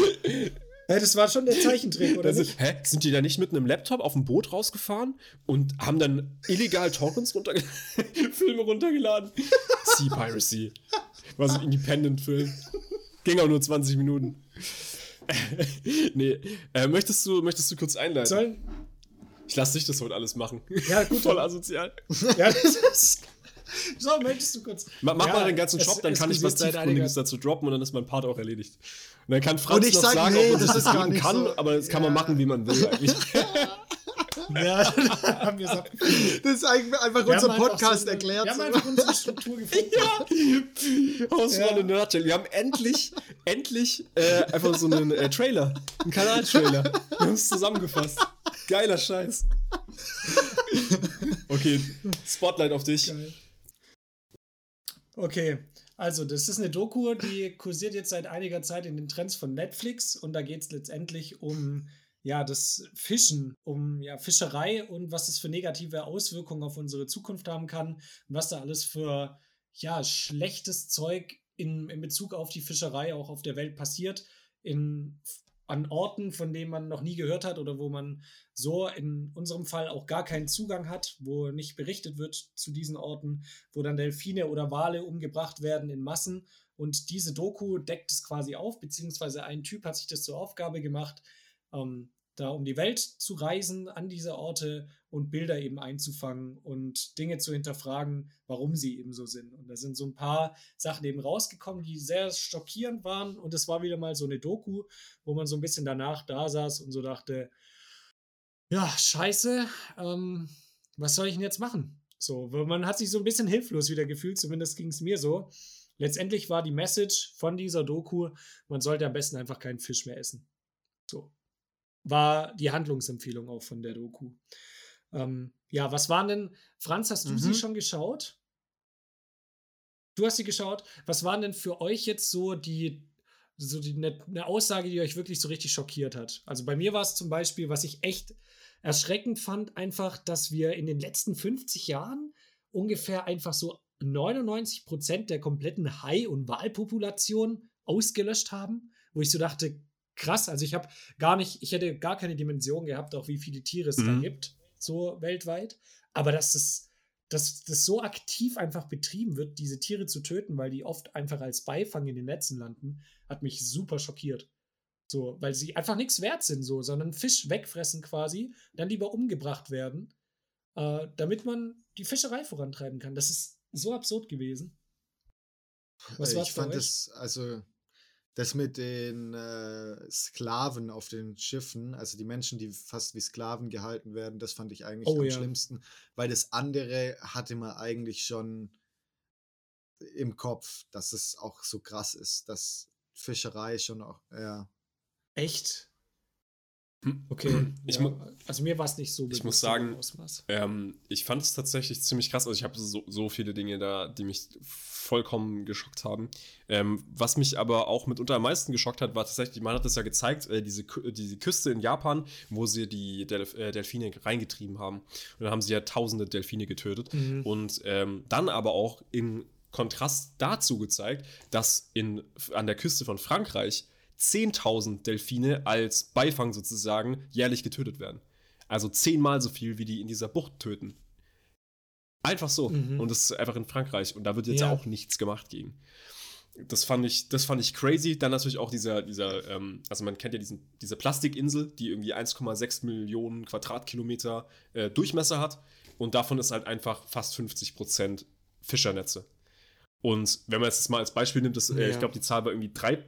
das war schon der Zeichentrick, oder also, nicht? hä? Sind die da nicht mit einem Laptop auf dem Boot rausgefahren und haben dann illegal Torrents runterge Filme runtergeladen? Sea Piracy. War so ein Independent-Film. Ging auch nur 20 Minuten. nee, äh, möchtest, du, möchtest du kurz einleiten? Sollen, Ich lasse dich das heute alles machen. Ja, gut, Voll asozial. ja, das ist. So, möchtest du kurz. Ma- Mach Ja, mal den ganzen es- Job, dann es kann ich was Tiefgründiges dazu droppen und dann ist mein Part auch erledigt. Und dann kann Franz noch sag, sagen, nee, ob man das das geben kann, so. aber das kann man Ja. machen, wie man will eigentlich. Ja, haben wir. Das ist eigentlich einfach Wir unser Podcast so eine- erklärt. Wir haben einfach unsere Struktur gefunden. Hausfreunde Ja. Nerdshell. Wir haben endlich, endlich äh, einfach so einen äh, Trailer, einen Kanal-Trailer. Wir haben es zusammengefasst. Geiler Scheiß. Okay, Spotlight auf dich. Geil. Okay, also das ist eine Doku, die kursiert jetzt seit einiger Zeit in den Trends von Netflix und da geht es letztendlich um ja das Fischen, um ja Fischerei und was das für negative Auswirkungen auf unsere Zukunft haben kann und was da alles für ja schlechtes Zeug in, in Bezug auf die Fischerei auch auf der Welt passiert in an Orten, von denen man noch nie gehört hat oder wo man so in unserem Fall auch gar keinen Zugang hat, wo nicht berichtet wird zu diesen Orten, wo dann Delfine oder Wale umgebracht werden in Massen. Und diese Doku deckt es quasi auf, beziehungsweise ein Typ hat sich das zur Aufgabe gemacht, ähm, da um die Welt zu reisen an diese Orte und Bilder eben einzufangen und Dinge zu hinterfragen, warum sie eben so sind. Und da sind so ein paar Sachen eben rausgekommen, die sehr schockierend waren. Und es war wieder mal so eine Doku, wo man so ein bisschen danach da saß und so dachte, ja, scheiße, ähm, was soll ich denn jetzt machen? So, man hat sich so ein bisschen hilflos wieder gefühlt, zumindest ging es mir so. Letztendlich war die Message von dieser Doku, man sollte am besten einfach keinen Fisch mehr essen. So. War die Handlungsempfehlung auch von der Doku. Ähm, ja, was waren denn, Franz, hast du Mhm. sie schon geschaut? Du hast sie geschaut. Was waren denn für euch jetzt so die, so die eine ne Aussage, die euch wirklich so richtig schockiert hat? Also bei mir war es zum Beispiel, was ich echt erschreckend fand, einfach, dass wir in den letzten 50 Jahren ungefähr einfach so 99 Prozent der kompletten Hai- und Walpopulation ausgelöscht haben, wo ich so dachte, krass, also ich habe gar nicht, ich hätte gar keine Dimension gehabt, auch wie viele Tiere es da Mhm. gibt, so weltweit, aber dass das, dass das so aktiv einfach betrieben wird, diese Tiere zu töten, weil die oft einfach als Beifang in den Netzen landen, hat mich super schockiert. So, weil sie einfach nichts wert sind, so, sondern Fisch wegfressen quasi, dann lieber umgebracht werden, äh, damit man die Fischerei vorantreiben kann. Das ist so absurd gewesen. Was Äh, ich fand das, also, das mit den äh, Sklaven auf den Schiffen, also die Menschen, die fast wie Sklaven gehalten werden, das fand ich eigentlich Oh am ja. schlimmsten, weil das andere hatte man eigentlich schon im Kopf, dass es auch so krass ist, dass Fischerei schon auch, ja. Echt? Hm. Okay. Ich ja. also mir war es nicht so Ich muss sagen, im. Ähm, ich fand es tatsächlich ziemlich krass. Also ich habe so, so viele Dinge da, die mich vollkommen geschockt haben. Ähm, was mich aber auch mitunter am meisten geschockt hat, war tatsächlich, man hat das ja gezeigt, äh, diese, diese Küste in Japan, wo sie die Delf äh, Delfine reingetrieben haben. Und dann haben sie ja tausende Delfine getötet. Mhm. Und ähm, dann aber auch in Kontrast dazu gezeigt, dass in, an der Küste von Frankreich 10.000 Delfine als Beifang sozusagen jährlich getötet werden. Also zehnmal so viel, wie die in dieser Bucht töten. Einfach so. Mhm. Und das ist einfach in Frankreich. Und da wird jetzt Ja. auch nichts gemacht gegen. Das fand ich, das fand ich crazy. Dann natürlich auch dieser, dieser, ähm, also man kennt ja diesen, diese Plastikinsel, die irgendwie 1,6 Millionen Quadratkilometer äh, Durchmesser hat. Und davon ist halt einfach fast 50 Prozent Fischernetze. Und wenn man es jetzt mal als Beispiel nimmt, das, äh, Ja. ich glaube, die Zahl war irgendwie drei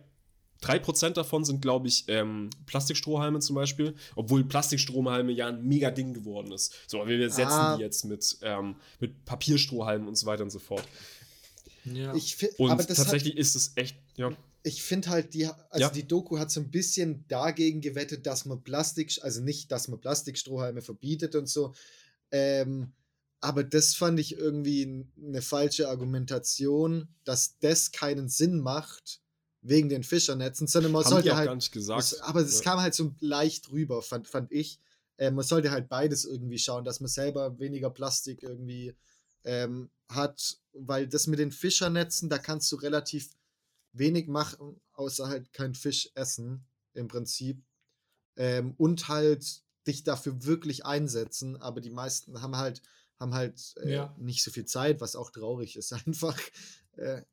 3% davon sind, glaube ich, ähm, Plastikstrohhalme zum Beispiel, obwohl Plastikstrohhalme ja ein mega Ding geworden ist. So, aber wir ersetzen Ah. die jetzt mit, ähm, mit Papierstrohhalmen und so weiter und so fort. Ja. Ich fi- Und aber das hat, tatsächlich ist es echt, ja. ich finde halt, die, also Ja. die Doku hat so ein bisschen dagegen gewettet, dass man Plastik, also nicht, dass man Plastikstrohhalme verbietet und so. Ähm, aber das fand ich irgendwie eine falsche Argumentation, dass das keinen Sinn macht wegen den Fischernetzen, sondern man Haben sollte halt. gar nicht gesagt. Das, aber es Ja. kam halt so leicht rüber, fand, fand ich. Äh, man sollte halt beides irgendwie schauen, dass man selber weniger Plastik irgendwie ähm, hat, weil das mit den Fischernetzen, da kannst du relativ wenig machen, außer halt kein Fisch essen, im Prinzip. Ähm, und halt dich dafür wirklich einsetzen, aber die meisten haben halt, haben halt äh, Ja. nicht so viel Zeit, was auch traurig ist, einfach. Äh,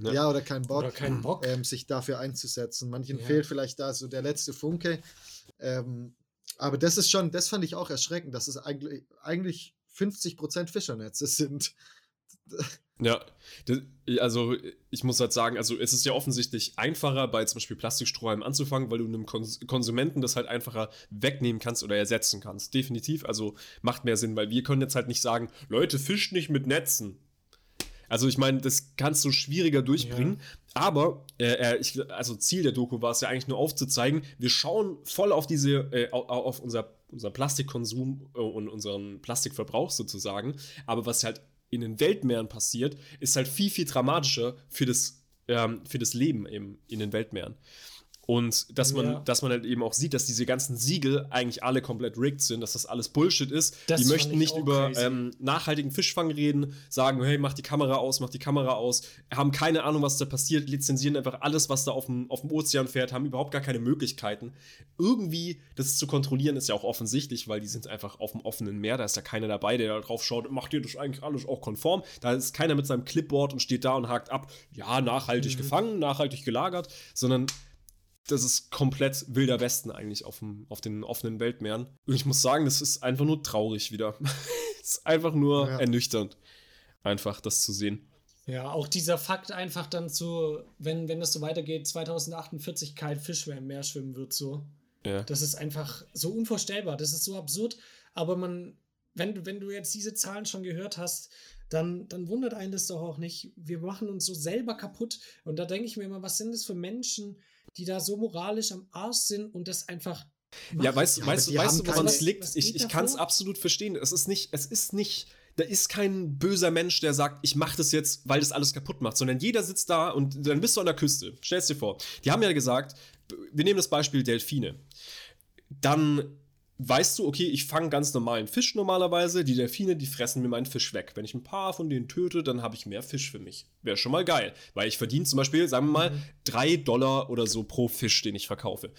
Ja. ja. oder keinen Bock Oder keinen Bock. ähm, sich dafür einzusetzen. Manchen Ja. fehlt vielleicht da so der letzte Funke. Ähm, aber das ist schon, das fand ich auch erschreckend, dass es eigentlich, eigentlich 50% Fischernetze sind. Ja, also ich muss halt sagen, also es ist ja offensichtlich einfacher, bei zum Beispiel Plastikstrohhalmen anzufangen, weil du einem Kons Konsumenten das halt einfacher wegnehmen kannst oder ersetzen kannst. Definitiv, also macht mehr Sinn, weil wir können jetzt halt nicht sagen, Leute, fischt nicht mit Netzen. Also ich meine, das kannst du schwieriger durchbringen, aber äh, ich, also Ziel der Doku war es ja eigentlich nur aufzuzeigen, wir schauen voll auf diese, äh, au- au- auf unser, unser Plastikkonsum äh, und unseren Plastikverbrauch sozusagen, aber was halt in den Weltmeeren passiert, ist halt viel, viel dramatischer für das, ähm, für das Leben eben in den Weltmeeren. Und dass man, Ja. dass man halt eben auch sieht, dass diese ganzen Siegel eigentlich alle komplett rigged sind, dass das alles Bullshit ist. Das die möchten ich nicht über ähm, nachhaltigen Fischfang reden, sagen, hey, mach die Kamera aus, mach die Kamera aus, haben keine Ahnung, was da passiert, lizenzieren einfach alles, was da auf dem, auf dem Ozean fährt, haben überhaupt gar keine Möglichkeiten. Irgendwie das zu kontrollieren ist ja auch offensichtlich, weil die sind einfach auf dem offenen Meer, da ist ja keiner dabei, der da drauf schaut, macht ihr das eigentlich alles auch konform? Da ist keiner mit seinem Clipboard und steht da und hakt ab, ja, nachhaltig Mhm. gefangen, nachhaltig gelagert, sondern das ist komplett wilder Westen eigentlich auf, dem, auf den offenen Weltmeeren. Und ich muss sagen, das ist einfach nur traurig wieder. Es ist einfach nur Ja. ernüchternd, einfach das zu sehen. Ja, auch dieser Fakt einfach dann zu, wenn, wenn das so weitergeht, 2048 kein Fisch mehr im Meer schwimmen wird, so. Ja. Das ist einfach so unvorstellbar. Das ist so absurd. Aber man, wenn, du- wenn du jetzt diese Zahlen schon gehört hast, dann, dann wundert einen das doch auch nicht. Wir machen uns so selber kaputt. Und da denke ich mir immer, was sind das für Menschen, die da so moralisch am Arsch sind und das einfach. Ja, machen? weißt, Ja, weißt, die weißt haben du, woran es liegt? Ich, ich kann es absolut verstehen. Es ist nicht, es ist nicht, da ist kein böser Mensch, der sagt, ich mache das jetzt, weil das alles kaputt macht, sondern jeder sitzt da und dann bist du an der Küste. Stell's dir vor. Die haben ja gesagt, wir nehmen das Beispiel Delfine. Dann weißt du, okay, ich fange ganz normalen Fisch normalerweise. Die Delfine, die fressen mir meinen Fisch weg. Wenn ich ein paar von denen töte, dann habe ich mehr Fisch für mich. Wäre schon mal geil. Weil ich verdiene zum Beispiel, sagen wir mal, drei Dollar oder so pro Fisch, den ich verkaufe.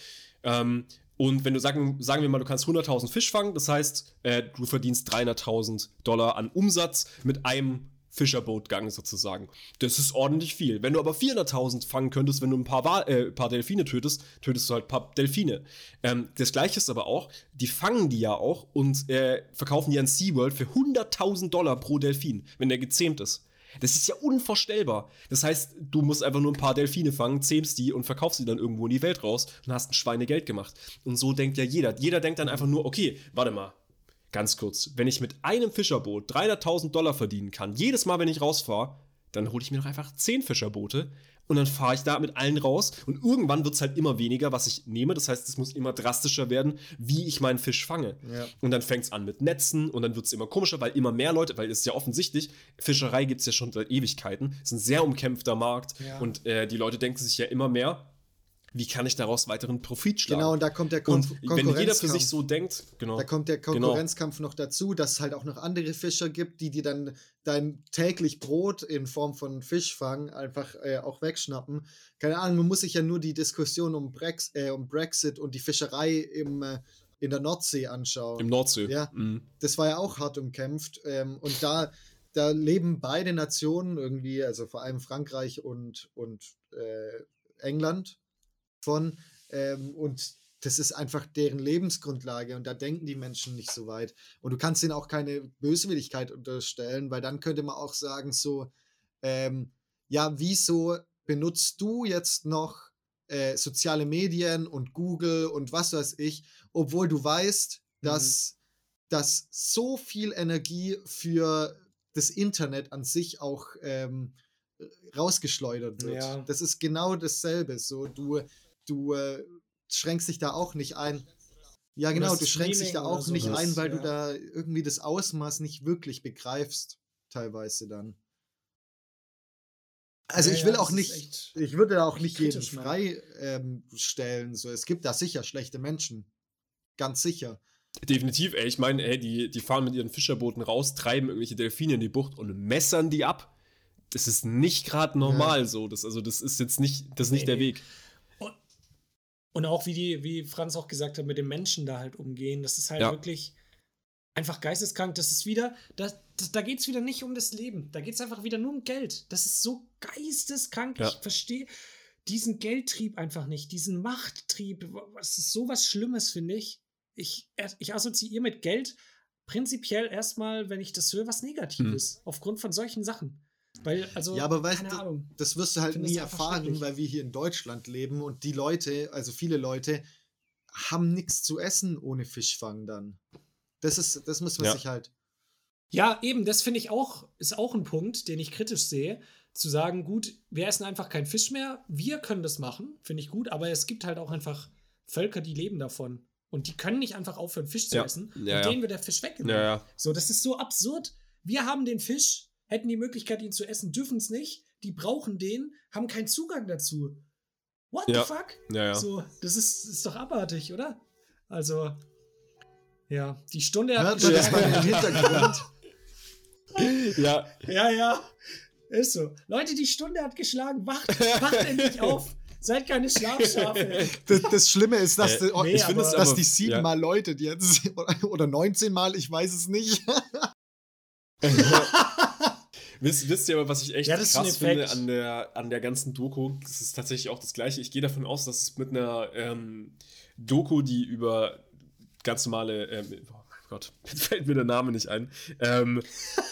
Ähm, und wenn du sagen, sagen wir mal, du kannst 100.000 Fisch fangen, das heißt, äh, du verdienst 300.000 Dollar an Umsatz mit einem Fischerbootgang sozusagen. Das ist ordentlich viel. Wenn du aber 400.000 fangen könntest, wenn du ein paar, Wal äh, paar Delfine tötest, tötest du halt ein paar Delfine. Ähm, das gleiche ist aber auch, die fangen die ja auch und äh, verkaufen die an SeaWorld für 100.000 Dollar pro Delfin, wenn der gezähmt ist. Das ist ja unvorstellbar. Das heißt, du musst einfach nur ein paar Delfine fangen, zähmst die und verkaufst sie dann irgendwo in die Welt raus und hast ein Schweinegeld gemacht. Und so denkt ja jeder. Jeder denkt dann einfach nur, okay, warte mal, ganz kurz, wenn ich mit einem Fischerboot 300.000 Dollar verdienen kann, jedes Mal, wenn ich rausfahre, dann hole ich mir doch einfach 10 Fischerboote und dann fahre ich da mit allen raus und irgendwann wird es halt immer weniger, was ich nehme. Das heißt, es muss immer drastischer werden, wie ich meinen Fisch fange. Ja. Und dann fängt es an mit Netzen und dann wird es immer komischer, weil immer mehr Leute, weil es ist ja offensichtlich, Fischerei gibt es ja schon seit Ewigkeiten, es ist ein sehr umkämpfter Markt ja. und äh, die Leute denken sich ja immer mehr, wie kann ich daraus weiteren Profit schlagen? Genau, und da kommt der Kon und Wenn jeder für sich so denkt, genau. Da kommt der genau. Konkurrenzkampf genau. noch dazu, dass es halt auch noch andere Fischer gibt, die dir dann dein täglich Brot in Form von Fischfang einfach äh, auch wegschnappen. Keine Ahnung, man muss sich ja nur die Diskussion um, Brex äh, um Brexit und die Fischerei im, äh, in der Nordsee anschauen. Im Nordsee. Ja, mhm. das war ja auch hart umkämpft. Ähm, und da, da leben beide Nationen irgendwie, also vor allem Frankreich und, und äh, England, von. Ähm, und das ist einfach deren Lebensgrundlage und da denken die Menschen nicht so weit. Und du kannst ihnen auch keine Böswilligkeit unterstellen, weil dann könnte man auch sagen, so, ähm, ja, wieso benutzt du jetzt noch äh, soziale Medien und Google und was weiß ich, obwohl du weißt, dass, mhm. dass so viel Energie für das Internet an sich auch ähm, rausgeschleudert wird. Ja. Das ist genau dasselbe. So, du du äh, schränkst dich da auch nicht ein. Ja, genau, du schränkst dich da auch so nicht ein, weil ja. du da irgendwie das Ausmaß nicht wirklich begreifst, teilweise dann. Also ja, ich will ja, auch nicht, ich würde da auch nicht jeden freistellen. Ähm, so, es gibt da sicher schlechte Menschen. Ganz sicher. Definitiv, ey. Ich meine, ey, die, die fahren mit ihren Fischerbooten raus, treiben irgendwelche Delfine in die Bucht und messern die ab. Das ist nicht gerade normal ja. so. Das, also, das ist jetzt nicht, das ist nicht nee, der Weg. Und auch wie die, wie Franz auch gesagt hat, mit den Menschen da halt umgehen, das ist halt ja. wirklich einfach geisteskrank. Das ist wieder, das, das da geht es wieder nicht um das Leben. Da geht es einfach wieder nur um Geld. Das ist so geisteskrank. Ja. Ich verstehe diesen Geldtrieb einfach nicht, diesen Machttrieb. Das ist so was Schlimmes, finde ich. Ich, ich assoziiere mit Geld prinzipiell erstmal, wenn ich das höre, was Negatives. Hm. Aufgrund von solchen Sachen. Weil, also, ja, aber weißt du, das wirst du halt nie erfahren, weil wir hier in Deutschland leben und die Leute, also viele Leute, haben nichts zu essen ohne Fischfang dann. Das ist, das muss man ja. sich halt. Ja, eben, das finde ich auch, ist auch ein Punkt, den ich kritisch sehe. Zu sagen, gut, wir essen einfach keinen Fisch mehr, wir können das machen, finde ich gut, aber es gibt halt auch einfach Völker, die leben davon. Und die können nicht einfach aufhören, Fisch zu ja. essen. Ja, und denen wird der Fisch weggenommen. So, das ist so absurd. Wir haben den Fisch, hätten die Möglichkeit, ihn zu essen, dürfen es nicht. Die brauchen den, haben keinen Zugang dazu. What ja. the fuck? Ja, ja. So, das ist, ist doch abartig, oder? Also, ja, die Stunde hat Hört das mal im Hintergrund. ja. Ja, ja. Ist so. Leute, die Stunde hat geschlagen. Wacht, wacht endlich auf. Seid keine Schlafschafe. Das, das, Schlimme ist, dass, äh, nee, ich finde, dass die siebenmal ja. Leute, die jetzt, oder 19 Mal, ich weiß es nicht. Wisst, wisst ihr aber, was ich echt ja, krass finde an der, an der ganzen Doku? Das ist tatsächlich auch das Gleiche. Ich gehe davon aus, dass es mit einer ähm, Doku, die über ganz normale, ähm, oh mein Gott, jetzt fällt mir der Name nicht ein, ähm,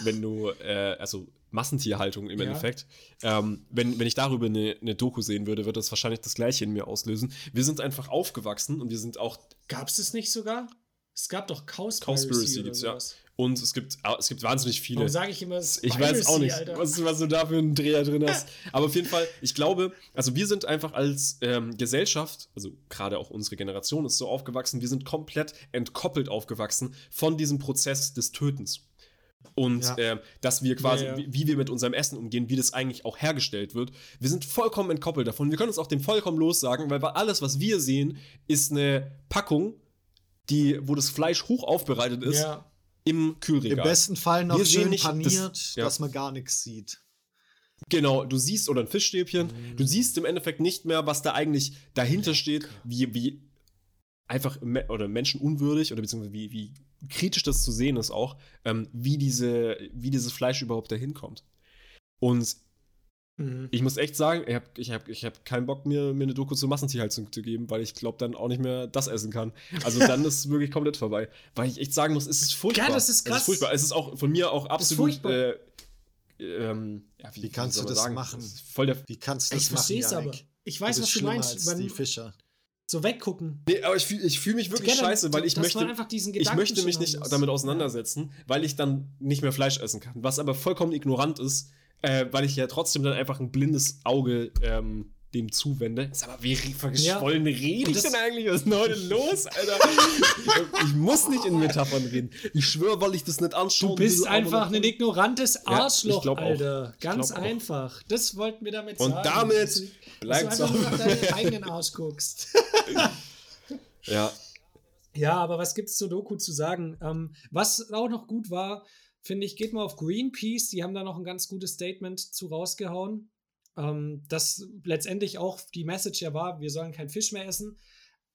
wenn du, äh, also Massentierhaltung im ja. Endeffekt. Ähm, wenn, wenn ich darüber eine, eine Doku sehen würde, würde das wahrscheinlich das Gleiche in mir auslösen. Wir sind einfach aufgewachsen und wir sind auch. Gab es das nicht sogar? Es gab doch Cowspiracy, Cowspiracy gibt's, ja. Und es gibt, es gibt wahnsinnig viele. Warum sage ich immer Spiracy, Ich weiß auch nicht, was, was, du da für einen Dreher drin hast. Aber auf jeden Fall, ich glaube, also wir sind einfach als ähm, Gesellschaft, also gerade auch unsere Generation ist so aufgewachsen, wir sind komplett entkoppelt aufgewachsen von diesem Prozess des Tötens. Und ja. äh, dass wir quasi, ja, ja. Wie, wie, wir mit unserem Essen umgehen, wie das eigentlich auch hergestellt wird. Wir sind vollkommen entkoppelt davon. Wir können uns auch dem vollkommen lossagen, weil alles, was wir sehen, ist eine Packung die, wo das Fleisch hoch aufbereitet ist, ja. Im Kühlregal. Im besten Fall noch Wir schön nicht, paniert, das, ja. dass man gar nichts sieht. Genau, du siehst, oder ein Fischstäbchen, mhm. du siehst im Endeffekt nicht mehr, was da eigentlich dahinter steht, wie, wie einfach oder menschenunwürdig oder beziehungsweise wie, wie kritisch das zu sehen ist auch, ähm, wie, diese, wie dieses Fleisch überhaupt dahin kommt. Und Mhm. Ich muss echt sagen, ich habe ich hab, ich hab keinen Bock, mir, mir eine Doku zur Massentierhaltung zu geben, weil ich glaube, dann auch nicht mehr das essen kann. Also dann ist es wirklich komplett vorbei. Weil ich echt sagen muss, es ist furchtbar. Ja, das ist krass. Es ist furchtbar. Es ist auch von mir auch absolut äh, ähm, ja, wie, wie kannst du das sagen? machen? Das voll der wie kannst du das ich machen? Ich verstehe es aber. Ich weiß, was du meinst. Als die Fischer. So weggucken. Nee, aber ich fühle ich fühl mich wirklich Together, scheiße, weil ich möchte, ich möchte mich nicht damit auseinandersetzen, weil ich dann nicht mehr Fleisch essen kann. Was aber vollkommen ignorant ist, äh, weil ich ja trotzdem dann einfach ein blindes Auge ähm, dem zuwende. Sag mal, wie verschwollen ja. rede ich denn eigentlich? Was ist denn heute los, Alter? ich muss nicht in Metaphern reden. Ich schwöre, weil ich das nicht anschaue. Du bist einfach ein ignorantes Arschloch, ja, Alter. Auch. Ganz einfach. Auch. Das wollten wir damit sagen. Und damit bleibt es auch. Nur deinen eigenen Arsch guckst. ja. Ja, aber was gibt es zur Doku zu sagen? Ähm, was auch noch gut war, finde ich, geht mal auf Greenpeace. Die haben da noch ein ganz gutes Statement zu rausgehauen ähm, dass letztendlich auch die Message ja war, wir sollen kein Fisch mehr essen.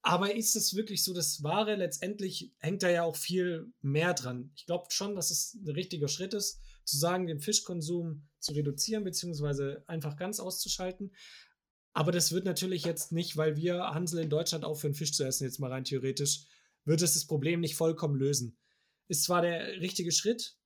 Aber ist es wirklich so das Wahre? Letztendlich hängt da ja auch viel mehr dran. Ich glaube schon, dass es ein richtiger Schritt ist, zu sagen, den Fischkonsum zu reduzieren, beziehungsweise einfach ganz auszuschalten. Aber das wird natürlich jetzt nicht, weil wir Hansel in Deutschland aufhören, Fisch zu essen, jetzt mal rein theoretisch, wird es das Problem nicht vollkommen lösen. Ist zwar der richtige Schritt,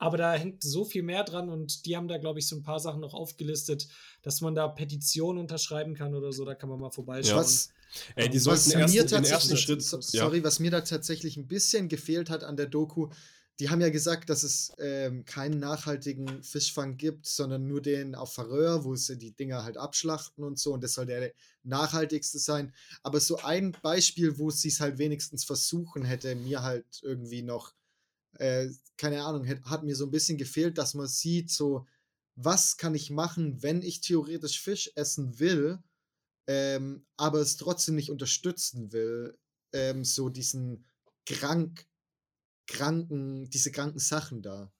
aber da hängt so viel mehr dran und die haben da, glaube ich, so ein paar Sachen noch aufgelistet, dass man da Petitionen unterschreiben kann oder so. Da kann man mal vorbeischauen. Was, Ey, die sollten erst, mir den ersten Schritt. Sorry, ja. was mir da tatsächlich ein bisschen gefehlt hat an der Doku, die haben ja gesagt, dass es ähm, keinen nachhaltigen Fischfang gibt, sondern nur den auf Färöer, wo sie die Dinger halt abschlachten und so. Und das soll der nachhaltigste sein. Aber so ein Beispiel, wo sie es halt wenigstens versuchen, hätte mir halt irgendwie noch äh, keine Ahnung, hat, hat mir so ein bisschen gefehlt, dass man sieht, so, was kann ich machen, wenn ich theoretisch Fisch essen will, ähm, aber es trotzdem nicht unterstützen will, ähm, so diesen krank, kranken, diese kranken Sachen da.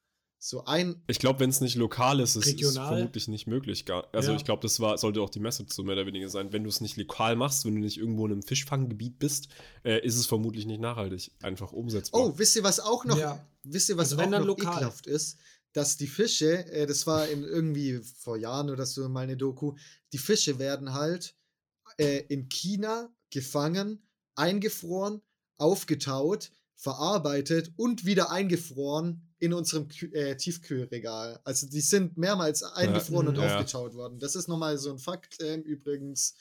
So ein. Ich glaube, wenn es nicht lokal ist, ist es vermutlich nicht möglich. Gar. Also ja. ich glaube, das war, sollte auch die Message so mehr oder weniger sein. Wenn du es nicht lokal machst, wenn du nicht irgendwo in einem Fischfanggebiet bist, äh, ist es vermutlich nicht nachhaltig. Einfach umsetzbar. Oh, wisst ihr, was auch noch, ja. wisst ihr, was also auch noch lokal. ekelhaft ist? Dass die Fische, äh, das war in irgendwie vor Jahren oder so mal eine Doku, die Fische werden halt äh, in China gefangen, eingefroren, aufgetaut, verarbeitet und wieder eingefroren in unserem Kü äh, Tiefkühlregal. Also die sind mehrmals eingefroren ja, und ja. aufgetaut worden. Das ist nochmal so ein Fakt äh, übrigens.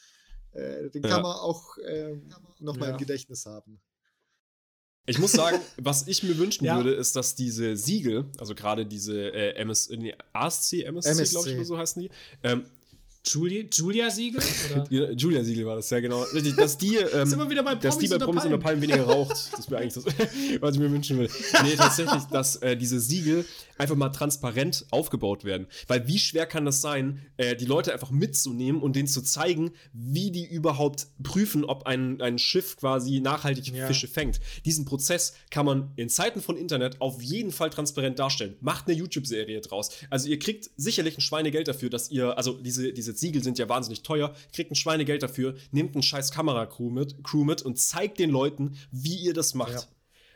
Äh, den ja. kann man auch äh, nochmal im Gedächtnis haben. Ich muss sagen, was ich mir wünschen ja. würde, ist, dass diese Siegel, also gerade diese äh, MS, nee, ASC, MSC, MSC. glaube ich, oder so heißen die, ähm, Julia, Julia Siegel? Oder? Julia Siegel war das, ja genau. Richtig, dass die, ähm, dass die bei Promis oder Palmen weniger raucht. Das wäre eigentlich das, was ich mir wünschen würde. Nee, tatsächlich, dass äh, diese Siegel einfach mal transparent aufgebaut werden. Weil wie schwer kann das sein, äh, die Leute einfach mitzunehmen und denen zu zeigen, wie die überhaupt prüfen, ob ein, ein Schiff quasi nachhaltig ja. Fische fängt. Diesen Prozess kann man in Zeiten von Internet auf jeden Fall transparent darstellen. Macht eine YouTube-Serie draus. Also ihr kriegt sicherlich ein Schweinegeld dafür, dass ihr, also diese, diese Siegel sind ja wahnsinnig teuer, kriegt ein Schweinegeld dafür, nehmt einen scheiß Kameracrew mit, Crew mit und zeigt den Leuten, wie ihr das macht. Ja.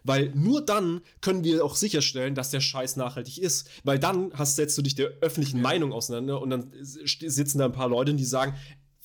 Weil nur dann können wir auch sicherstellen, dass der Scheiß nachhaltig ist. Weil dann hast, setzt du dich der öffentlichen ja. Meinung auseinander und dann sitzen da ein paar Leute, die sagen,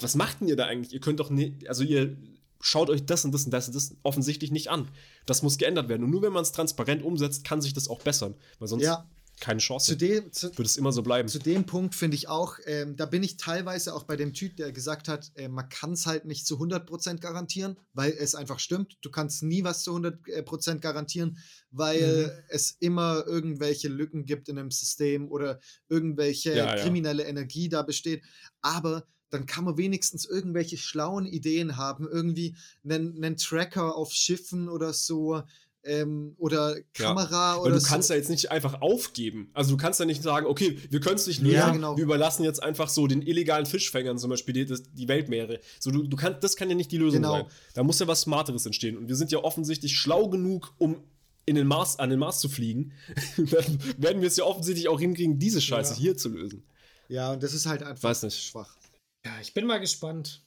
was macht denn ihr da eigentlich? Ihr könnt doch nicht, also ihr schaut euch das und das und das und das offensichtlich nicht an. Das muss geändert werden. Und nur wenn man es transparent umsetzt, kann sich das auch bessern. Weil sonst ja keine Chance. Zu dem, zu, wird es immer so bleiben. Zu dem Punkt finde ich auch, ähm, da bin ich teilweise auch bei dem Typ, der gesagt hat, äh, man kann es halt nicht zu 100% garantieren, weil es einfach stimmt. Du kannst nie was zu 100% äh, garantieren, weil mhm. es immer irgendwelche Lücken gibt in einem System oder irgendwelche ja, kriminelle ja. Energie da besteht. Aber dann kann man wenigstens irgendwelche schlauen Ideen haben, irgendwie einen, einen Tracker auf Schiffen oder so, ähm, oder Kamera ja, oder du kannst so. ja jetzt nicht einfach aufgeben. Also du kannst ja nicht sagen, okay, wir können es nicht lösen, ja, genau. wir überlassen jetzt einfach so den illegalen Fischfängern zum Beispiel die, die Weltmeere. So, du, du kannst, das kann ja nicht die Lösung genau. sein. Da muss ja was Smarteres entstehen. Und wir sind ja offensichtlich schlau genug, um in den Mars, an den Mars zu fliegen. Dann werden wir es ja offensichtlich auch hinkriegen, diese Scheiße ja. hier zu lösen. Ja, und das ist halt einfach Weiß nicht. schwach. Ja, ich bin mal gespannt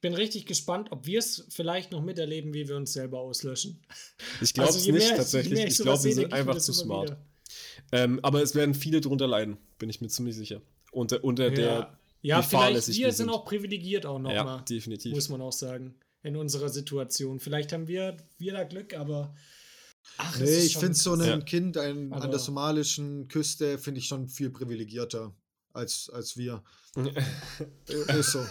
bin richtig gespannt, ob wir es vielleicht noch miterleben, wie wir uns selber auslöschen. Ich glaube also, es nicht mehr, tatsächlich. Ich glaube, wir sind einfach zu smart. Ähm, aber es werden viele drunter leiden, bin ich mir ziemlich sicher. Unter, unter ja. der Ja, vielleicht wir sind auch privilegiert auch noch ja, mal, definitiv. Muss man auch sagen, in unserer Situation. Vielleicht haben wir, wir da Glück, aber Ach, nee, ich finde so ein ja. Kind ein, an der somalischen Küste, finde ich schon viel privilegierter als, als wir. ist so.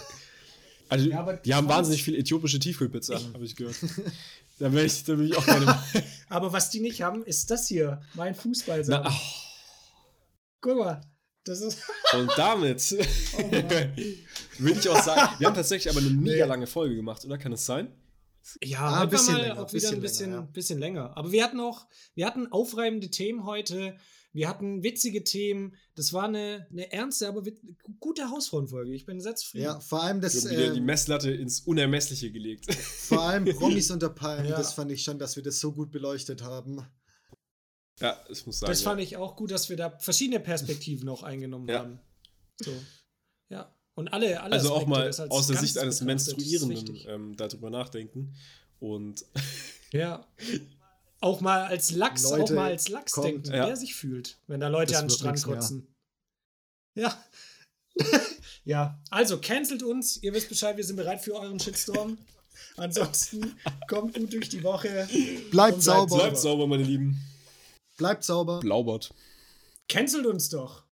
Also, ja, die haben wahnsinnig viel äthiopische Tiefkühlpizza, habe ich gehört. da will ich, da will ich auch keine. aber was die nicht haben, ist das hier, mein Fußball. Oh. Guck mal. Das ist Und damit oh würde ich auch sagen, wir haben tatsächlich aber eine mega lange Folge gemacht, oder? Kann es sein? Ja, ah, ein bisschen mal länger, auch wieder ein bisschen, länger, ja. bisschen länger. Aber wir hatten auch, wir hatten aufreibende Themen heute. Wir hatten witzige Themen. Das war eine, eine ernste, aber gute Hausfrauenfolge. Ich bin sehr zufrieden. Ja, vor allem das. Wir haben wieder äh, die Messlatte ins Unermessliche gelegt. Vor allem Promis unter Palmen. Ja. Das fand ich schon, dass wir das so gut beleuchtet haben. Ja, ich muss sagen. Das fand ja. ich auch gut, dass wir da verschiedene Perspektiven auch eingenommen ja. haben. So. Ja. Und alle, alle Also auch mal aus der Sicht eines Menstruierenden ähm, darüber nachdenken. Und. ja. Auch mal als Lachs, Leute, auch mal als Lachs kommt, denken, ja. wer sich fühlt, wenn da Leute das an den Strand kotzen. Ja. ja. Also, cancelt uns. Ihr wisst Bescheid, wir sind bereit für euren Shitstorm. Ansonsten kommt gut durch die Woche. Bleibt sauber. Bleibt sauber, meine Lieben. Bleibt sauber. Blaubert. Cancelt uns doch.